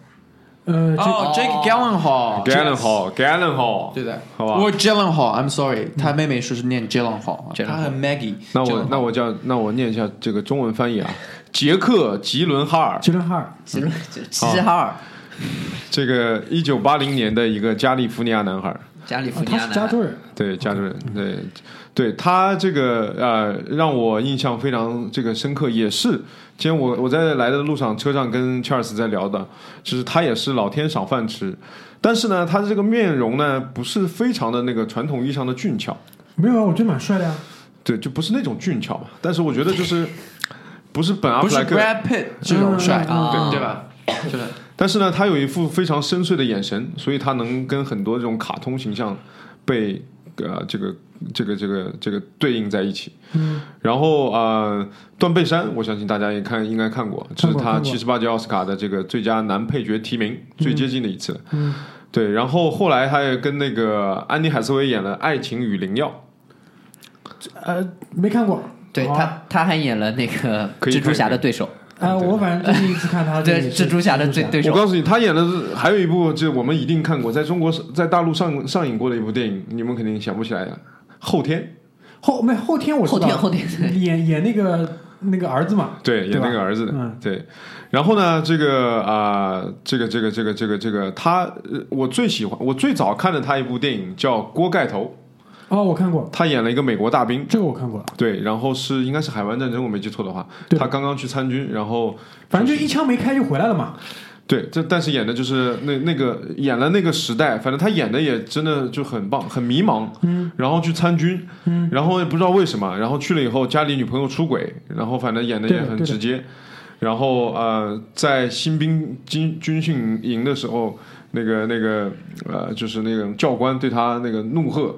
呃，哦，Jake Gyllenhaal。Gyllenhaal Gyllenhaal，对的，好吧。我 Gyllenhaal，I'm sorry，他妹妹说是念 Gyllenhaal，Gyllenhaal 他和 Maggie。那我那我叫那我念一下这个中文翻译啊，杰克吉伦哈尔，吉伦哈尔，齐齐齐齐哈尔，这个一九八零年的一个加利福尼亚男孩，加利福尼亚男孩是加州人，对，加州人，对，对他这个呃，让我印象非常这个深刻，也是今天我我在来的路上，车上跟 Charles 在聊的，就是他也是老天赏饭吃，但是呢，他的这个面容呢，不是非常的那个传统意义上的俊俏，没有啊，我觉得蛮帅的呀。对，就不是那种俊俏嘛，但是我觉得就是不是本阿弗莱克，Brad Pitt 这种帅，嗯对对吧？是的，但是呢，他有一副非常深邃的眼神，所以他能跟很多这种卡通形象被呃这个这个这个这个对应在一起。嗯，然后呃，断背山，我相信大家也看应该看过，这是他七十八届奥斯卡的这个最佳男配角提名、最接近的一次。嗯，对，然后后来他也跟那个安妮海瑟薇演了《爱情与灵药》。呃，没看过。对啊他，他还演了那个蜘蛛侠的对手，啊，我反正最近一次看他这对蜘蛛侠的这对手。我告诉你，他演的是还有一部，就我们一定看过，在中国在大陆上上映过的一部电影，你们肯定想不起来了，《后天》。后没后天我知道后天后天演演那个那个儿子嘛，对，演那个儿子的，嗯对。然后呢，这个啊、这个这个这个这个这个他，呃我最喜欢，我最早看的他一部电影叫《锅盖头哦，我看过》，他演了一个美国大兵，这个我看过，对，然后是应该是海湾战争，我没记错的话，对。他刚刚去参军，然后反正就一枪没开就回来了嘛。对，这但是演的就是那那个演了那个时代，反正他演的也真的就很棒，很迷茫，嗯，然后去参军，嗯，然后也不知道为什么，然后去了以后家里女朋友出轨，然后反正演的也很直接，然后呃，在新兵军军训营的时候，那个那个呃，就是那个教官对他那个怒喝。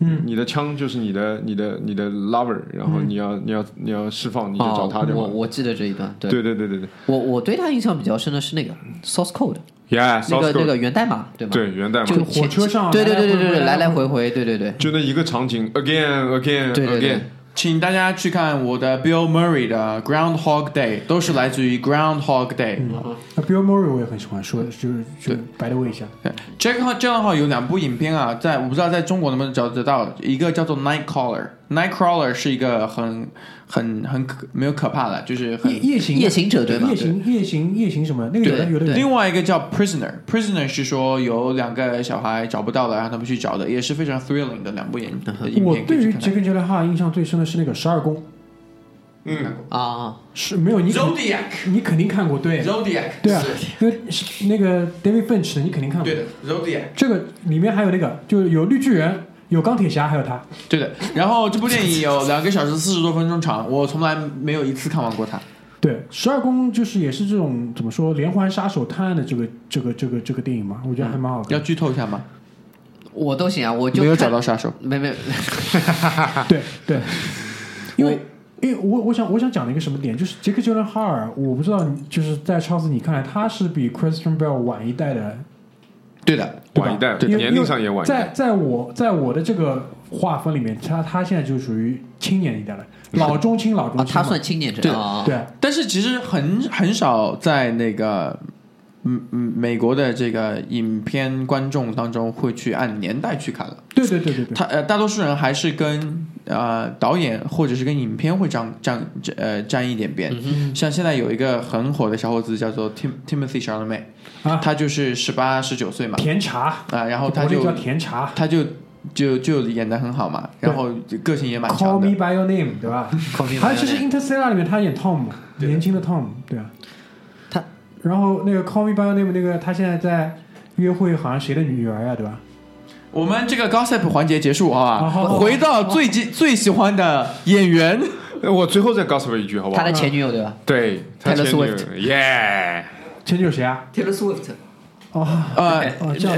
嗯，你的枪就是你的、你的、你的 lover，然后你要、你要、你要释放，你就找他哦就好。我我记得这一段，对。对对对对对。我我对他印象比较深的是那个 Source Code，，Yeah，那个那个源代码，对吗？对源代码，就火车上对对对对对对，来来回回，对对对。就那一个场景，again again 对对对。again，请大家去看我的 Bill Murray 的 Groundhog Day，都是来自于 Groundhog Day。嗯，那，Bill Murray 我也很喜欢，说就是就白的问一下，Jack 这样的话有两部影片啊，在我不知道在中国能不能找得到，一个叫做 Nightcrawler，Nightcrawler 是一个很很很可没有可怕的，就是很夜夜行夜行者对吧？夜行夜行夜行什么？那个有的有的另外一个叫 Prisoner，Prisoner 是说有两个小孩找不到了，让他们去找的，也是非常 thrilling 的两部影影我。对于杰克·杰伦哈印象最深的是那个十二宫，嗯，啊，是没有你肯 Zodiac，Zodiac 你肯定看过，对。对啊，因为是那个 David Finch 的你肯定看过。对，的，Zodiac，这个里面还有那个就是有绿巨人，有钢铁侠，还有他，对的。然后这部电影有两个小时四十多分钟长，我从来没有一次看完过它。对，十二宫就是也是这种怎么说连环杀手探案的这个这个这个这个电影嘛，我觉得还蛮好看要。剧透一下吗？我都行啊，我就没有找到杀手。没没，对对，因为因为我我想我想讲的一个什么点，就是杰克·杰伦哈尔，我不知道就是在超子你看来他是比 Christian Bale 晚一代的，对的，对晚一代，对年龄上也晚一在代。在我在我的这个划分里面，他他现在就属于青年一代了，老中青老中啊，青嘛。他算青年对者啊，对，但是其实很很少在那个嗯嗯美国的这个影片观众当中会去按年代去看了。对对对对对，他呃，大多数人还是跟呃导演或者是跟影片会沾沾呃沾一点边。像现在有一个很火的小伙子叫做 Tim Timothy Chalamet，啊他就是十八十九岁嘛，甜茶，啊、然后他就叫甜茶他就就就演的很好嘛，然后个性也蛮强，Call Me。by Your Name，对吧？还有就是 Interstellar 里面他演 Tom，年轻的 Tom，对啊。他然后那个 Call Me by Your Name 那个他现在在约会好像谁的女儿呀，对吧？我们这个 gossip 环节结束好吧？好好好回到最最最喜欢的演员，呃我最后再告诉我一句，好不好他的？前女友对吧对，Taylor Swift 耶，前女友谁啊？？Taylor Swift，哦，呃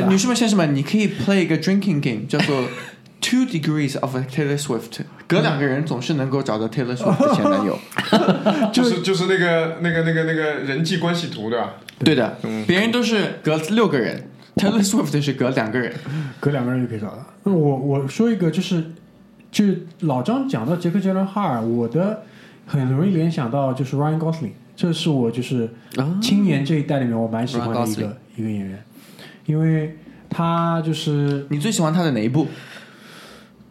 女士们、先生们，你可以 play 一个 drinking game，叫做 Two Degrees of Taylor Swift，隔两个人总是能够找到 Taylor Swift 的前男友。就是就是那个那个那个那个人际关系图，对吧？对的嗯，别人都是隔六个人，Taylor Swift 是隔两个人。隔两个人就可以找到。那我我说一个，就是就是老张讲到杰克·杰伦哈尔，我的很容易联想到就是 Ryan Gosling，这是我就是啊青年这一代里面我蛮喜欢的一个一个演员，因为他就是你最喜欢他的哪一部？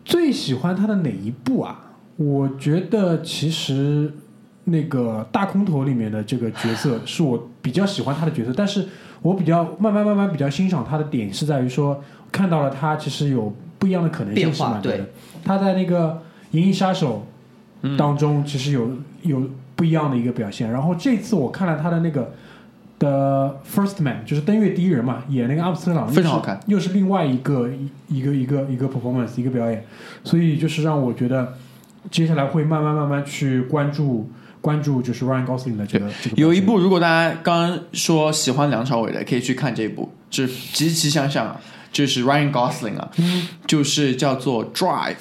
最喜欢他的哪一部啊？我觉得其实那个大空头里面的这个角色是我比较喜欢他的角色，但是我比较慢慢慢慢比较欣赏他的点是在于说，看到了他其实有不一样的可能性是蛮多的对。他在那个《银翼杀手》当中其实有有不一样的一个表现。然后这次我看了他的那个的 First Man，就是登月第一人嘛，演那个阿姆斯特朗，非常好看又是，另外一个一一个一个一个 performance 一个表演，所以就是让我觉得接下来会慢慢慢慢去关注关注就是 Ryan Gosling 的这个这个有一部，如果大家刚刚说喜欢梁朝伟的，可以去看这一部，就是极其相像啊，就是 Ryan Gosling 啊，就是叫做 Drive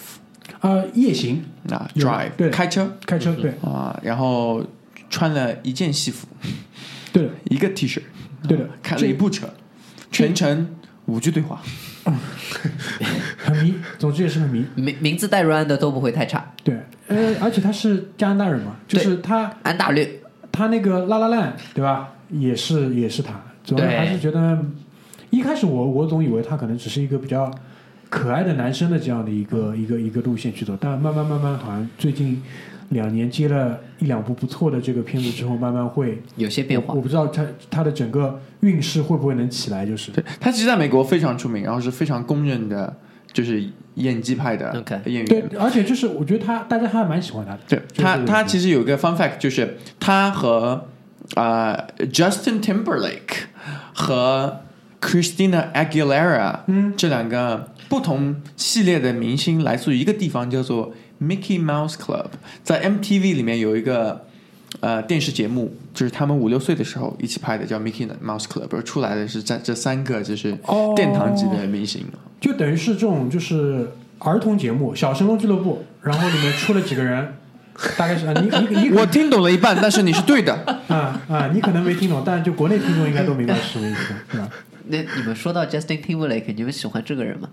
呃夜行啊，Drive 对开车开车对啊，然后穿了一件西服，对的一个 T 恤，对的，开了一部车，全程五句对话。很迷，总之也是很迷。名名字带 Ryan 的都不会太差。对，呃，而且他是加拿大人嘛，就是他安大略，他那个拉拉烂，对吧？也是也是他，主要还是觉得一开始我我总以为他可能只是一个比较可爱的男生的这样的一个一个一个路线去走，但慢慢慢慢好像最近两年接了一两部不错的这个片子之后，慢慢会有些变化我我。不知道他他的整个运势会不会能起来，就是对他其实在美国非常出名，然后是非常公认的，就是演技派的演员。对，而且就是我觉得他大家还蛮喜欢他的，对他，他其实有一个 fun fact，就是他和啊、呃 Justin Timberlake 和 Christina Aguilera，嗯，这两个不同系列的明星来自于一个地方，叫做 Mickey Mouse Club，在 MTV 里面有一个呃电视节目，就是他们五六岁的时候一起拍的，叫 Mickey Mouse Club，而出来的是这这三个就是哦殿堂级的明星。就等于是这种就是儿童节目《小神龙俱乐部》，然后里面出了几个人，大概是啊，你你你我听懂了一半，但是你是对的。啊啊，你可能没听懂，但就国内听众应该都明白是什么意思，是吧？那你们说到 Justin Timberlake，你们喜欢这个人吗？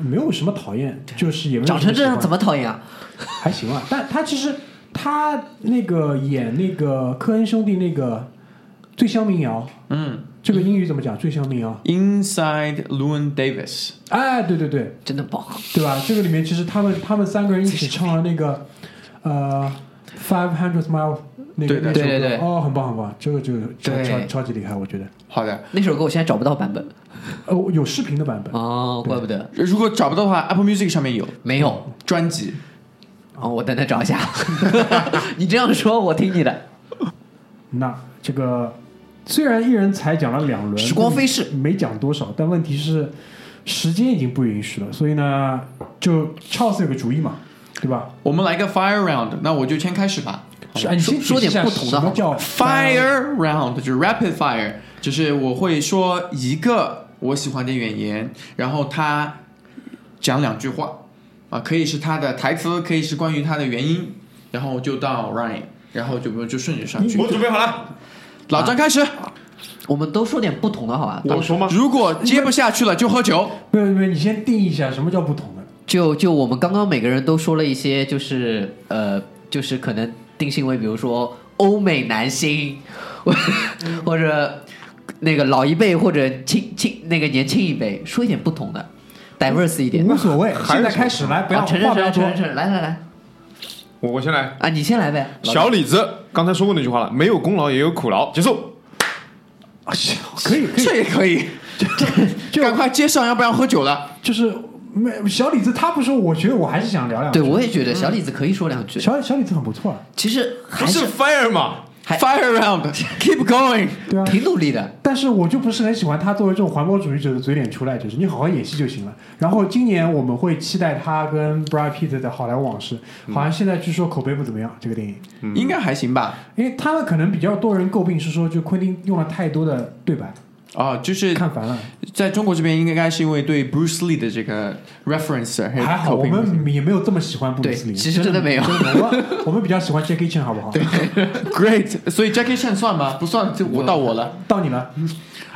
没有什么讨厌，就是也没有长成这样怎么么讨厌啊？还行啊。但他其实他那个演那个科恩兄弟那个《醉乡民谣》，嗯这个英语怎么讲？《醉乡民谣，Inside Llewyn Davis。》哎，对对对，真的棒！对吧？这个里面其实他们他们三个人一起唱了那个呃《Five Hundred Mile》那个对的那首歌对对对哦，很棒很棒，这个这个超对超超级厉害，我觉得。好的，那首歌我现在找不到版本呃，有视频的版本，哦，怪不得如果找不到的话，Apple Music 上面有没有专辑。哦，我等等找一下。你这样说，我听你的。那这个虽然一人才讲了两轮，时光飞逝没讲多少，但问题是时间已经不允许了，所以呢，就 Charles 有个主意嘛，对吧？我们来个 Fire Round，那我就先开始吧。是，哎，你先说说点不同的好什么叫 Fire Round 就是 Rapid Fire，就是我会说一个我喜欢的演员，然后他讲两句话啊，可以是他的台词，可以是关于他的原因，然后就到 Ryan，然后就就顺着上去。我准备好了，老张开始，我们都说点不同的好吧？我说吗？如果接不下去了就喝酒。没有没有，你先定义一下什么叫不同的。就就我们刚刚每个人都说了一些，就是呃，就是可能定性为，比如说欧美男星，或或者那个老一辈或者轻轻那个年轻一辈，说一点不同的，diverse 一点。无所谓，现在开始来，不要啊承认话不要多承认承认。承认，来来来我我先来。啊，你先来呗。小李子刚才说过那句话了，没有功劳也有苦劳。结束。可以可以，这也可以，就 赶快接上，要不然喝酒了。就是没小李子他不说，我觉得我还是想聊两句。对，我也觉得小李子可以说两句。小小李子很不错啊，其实还不是 fire 嘛？Fire Round，keep going。对啊。挺努力的。但是我就不是很喜欢他作为这种环保主义者的嘴脸出来，就是你好好演戏就行了。然后今年我们会期待他跟 Brad Pitt 的好莱坞往事，好像现在据说口碑不怎么样，这个电影，应该还行吧？因为他们可能比较多人诟病是说，就昆汀用了太多的对白，哦，就是看烦了。在中国这边，应该是因为对 Bruce Lee 的这个 reference 还好我们也没有这么喜欢 Bruce Lee，，其实真的没有我们我们比较喜欢 Jackie Chan，好不好？对 great，所以 Jackie Chan 算吗？不算，就我到我了。到你了，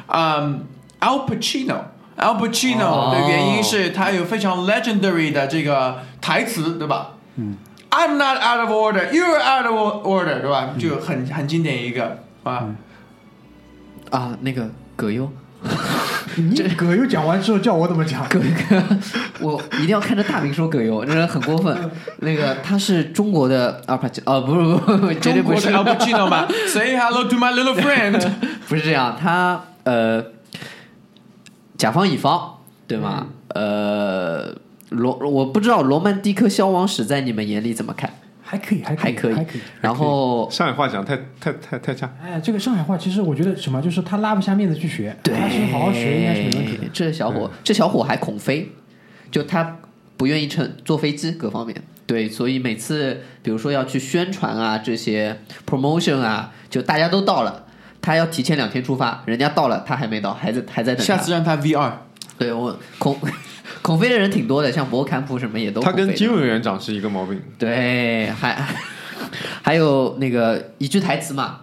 嗯、Pacino。Al Pacino 哦的原因是他有非常 legendary 的这个台词，对吧？嗯，I'm not out of order, you're out of order，对吧？就很很经典一个啊。啊，那个葛优，你 葛优讲完之后叫我怎么讲？葛优，我一定要看着大明说葛优，这人很过分。那个他是中国的阿帕奇，哦，不是不是不是，不是，Say hello to my little friend。不是这样，他呃，甲方乙方，对吗？呃，罗我不知道《罗曼蒂克消亡史》在你们眼里怎么看？还可以，还可以，还可以还可以。然后上海话讲太太太太差，哎，这个上海话其实我觉得什么，就是他拉不下面子去学，对，他是好好学应该是没问题的。这小伙，这小伙还恐飞，就他不愿意乘坐飞机，各方面对，所以每次比如说要去宣传啊，这些 promotion 啊，就大家都到了，他要提前两天出发，人家到了，他还没到，还在还在等。下次让他 V 二，对我恐恐飞的人挺多的，像博坎普什么也都他跟金委员长是一个毛病。对，还还有那个一句台词嘛，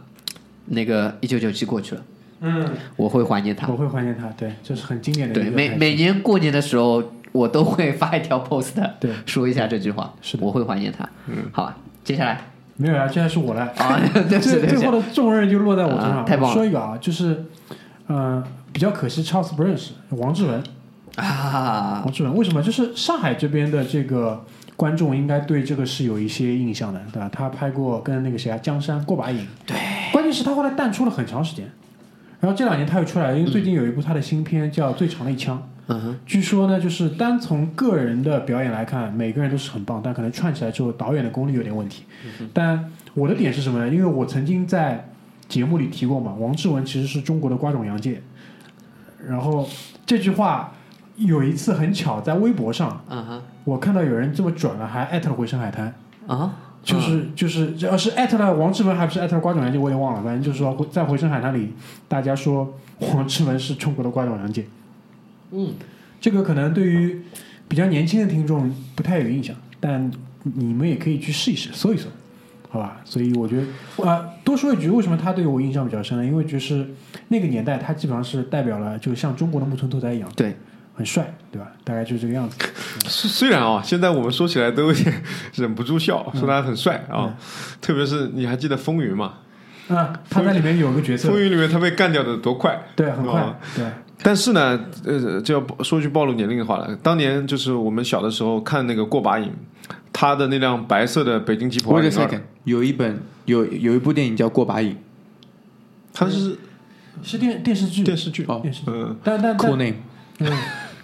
那个一九九七过去了，嗯，我会怀念他。我会怀念他，对，这是很经典的一对，每每年过年的时候，我都会发一条 post，对说一下这句话。是的我会怀念他。嗯，好吧，接下来没有啊，现在是我了。啊，对不起 最后的重任就落在我身上。啊太棒了说一个啊，就是，呃，比较可惜，Charles 不认识王志文。啊，王志文为什么？就是上海这边的这个观众应该对这个是有一些印象的，对吧？他拍过跟那个谁啊，江山过把瘾。对。关键是他后来淡出了很长时间，然后这两年他又出来了，因为最近有一部他的新片叫《最长的一枪》。嗯哼，据说呢，就是单从个人的表演来看，每个人都是很棒，但可能串起来之后，导演的功力有点问题。但我的点是什么呢？因为我曾经在节目里提过嘛，王志文其实是中国的瓜种洋介。然后这句话有一次很巧，在微博上啊哈，我看到有人这么转了，还艾特了回声海滩，啊，就是就是要是艾特了王志文，还不是艾特了瓜种洋介，我也忘了。反正就是说，在回声海滩里，大家说王志文是中国的瓜种洋介。嗯，这个可能对于比较年轻的听众不太有印象，但你们也可以去试一试，搜一搜，好吧？所以我觉得，啊、多说一句，为什么他对我印象比较深呢？因为就是那个年代，他基本上是代表了，就像中国的木村拓哉一样，对，很帅，对吧？大概就是这个样子。虽虽然啊，现在我们说起来都有点忍不住笑，说他很帅啊，特别是你还记得《风云》吗？啊，他在里面有个角《色。风，云》里面他被干掉的多快，对，很快啊，对，但是呢，呃，就要说句暴露年龄的话了。当年就是我们小的时候看那个过把瘾，他的那辆白色的北京吉普 Wait a second，有一本有有一部电影叫《过把瘾。他是是电电视剧，电视剧，哦电视剧，嗯，但但》但，Cool Name，嗯，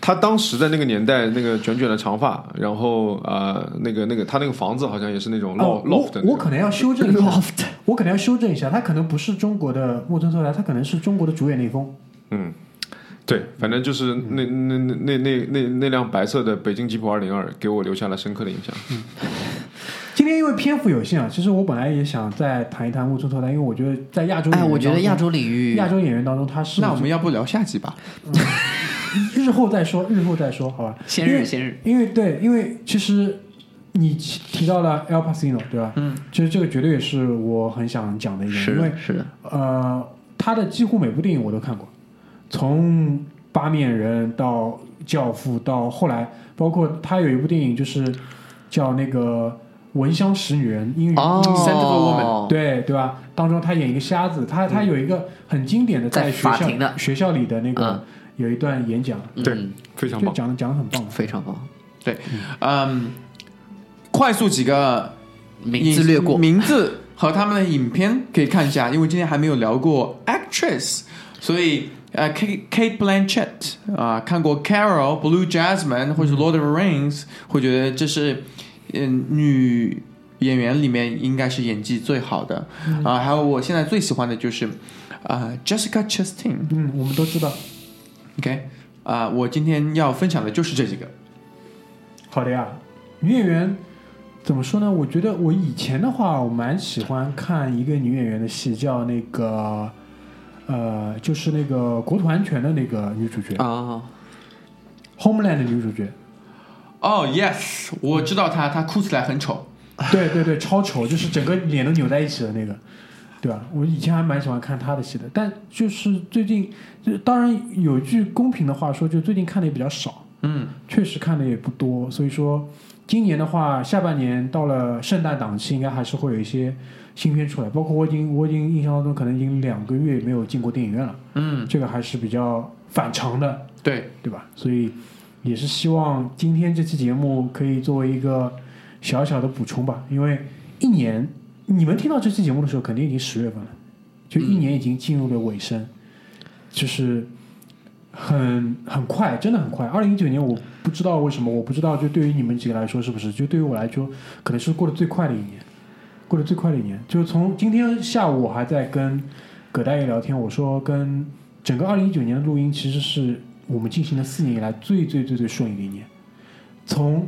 他当时在那个年代，那个卷卷的长发，然后呃，那个那个他那个房子好像也是那种哦 loft，loft 的那种我我可能要修正一下，我可能要修正一下，他可能不是中国的木村拓哉，他可能是中国的主演内丰。嗯，对，反正就是那那那那那那那辆白色的北京吉普二零二，给我留下了深刻的印象。嗯今天因为篇幅有限啊，其实我本来也想再谈一谈木村拓哉，因为我觉得在亚洲我觉得亚洲领域亚洲演员当中他是那我们要不聊下集吧？日后再说，日后再说，好吧？先日先日，因为对，因为其实你提提到了 El Pacino，对吧？嗯，其实这个绝对也是我很想讲的一点，因为，是的，呃，他的几乎每部电影我都看过，从《八面人》到《教父》，到后来，包括他有一部电影就是叫那个《闻香识女人》，英语、Scent of a 哦，对对吧？当中他演一个瞎子，他他有一个很经典的在学校学校里的那个嗯有一段演讲，对嗯，非常棒。讲的讲的很棒。非常棒，对嗯，快速几个名字略过，名字和他们的影片可以看一下，因为今天还没有聊过 actress，所以呃，Kate Kate Blanchett 啊、看过 Carol、Blue Jasmine 或者 Lord of the Rings，会觉得这是嗯、女演员里面应该是演技最好的。啊、还有我现在最喜欢的就是啊、Jessica Chastain。嗯，我们都知道。OK 啊、我今天要分享的就是这几个。好的呀，女演员怎么说呢？我觉得我以前的话，我蛮喜欢看一个女演员的戏，叫那个呃，就是那个国土安全的那个女主角、啊，Homeland 的女主角。哦、yes，我知道她，她哭起来很丑。对对对，超丑，就是整个脸都扭在一起的那个，对吧？我以前还蛮喜欢看他的戏的，但就是最近，就当然有句公平的话说，就最近看的也比较少。嗯，确实看的也不多，所以说今年的话，下半年到了圣诞档期，应该还是会有一些新片出来。包括我已经我已经印象当中，可能已经两个月没有进过电影院了，嗯，这个还是比较反常的，对，对吧？所以也是希望今天这期节目可以作为一个小小的补充吧，因为一年你们听到这期节目的时候，肯定已经十月份了，就一年已经进入了尾声，就是很很快，真的很快。二零一九年我不知道为什么，我不知道就对于你们几个来说是不是？就对于我来说，可能是过得最快的一年，过得最快的一年。就是从今天下午我还在跟葛大爷聊天，我说跟整个二零一九年的录音其实是我们进行了四年以来最最最最顺利的一年，从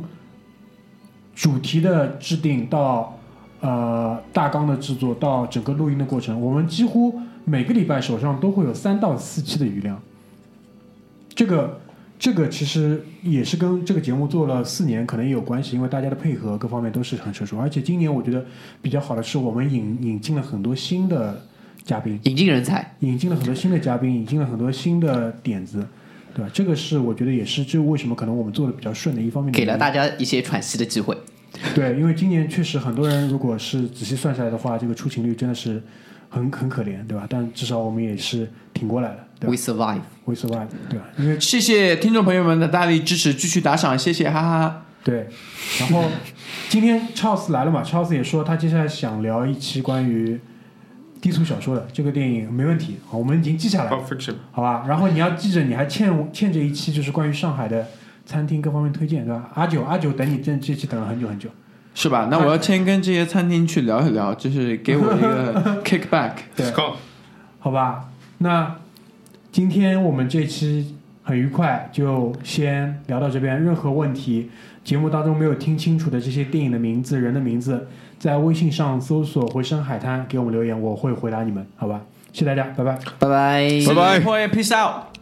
主题的制定到呃大纲的制作到整个录音的过程，我们几乎每个礼拜手上都会有三到四期的余量。这个这个其实也是跟这个节目做了四年可能也有关系，因为大家的配合各方面都是很成熟，而且今年我觉得比较好的是我们引引进了很多新的嘉宾，引进人才，引进了很多新的嘉宾，引进了很多新的点子，对吧？这个是我觉得也是就为什么可能我们做的比较顺的一方面。给了大家一些喘息的机会。对，因为今年确实很多人，如果是仔细算下来的话，这个出勤率真的是很很可怜，对吧？但至少我们也是挺过来了，对 We survive。？We survive，对吧？因为谢谢听众朋友们的大力支持，继续打赏，谢谢，哈哈哈。对，然后今天 Charles 来了嘛，Charles 也说他接下来想聊一期关于低俗小说的这个电影，没问题，好，我们已经记下来了好吧？然后你要记着，你还欠欠着一期，就是关于上海的餐厅各方面推荐，对吧？阿九，阿九等你这这期等了很久很久，是吧？那我要先跟这些餐厅去聊一聊，就是给我一个 kickback。对好吧？那今天我们这期很愉快，就先聊到这边。任何问题，节目当中没有听清楚的这些电影的名字、人的名字，在微信上搜索“回声海滩”给我们留言，我会回答你们，好吧？谢谢大家，拜拜。拜拜。拜拜，Peace out。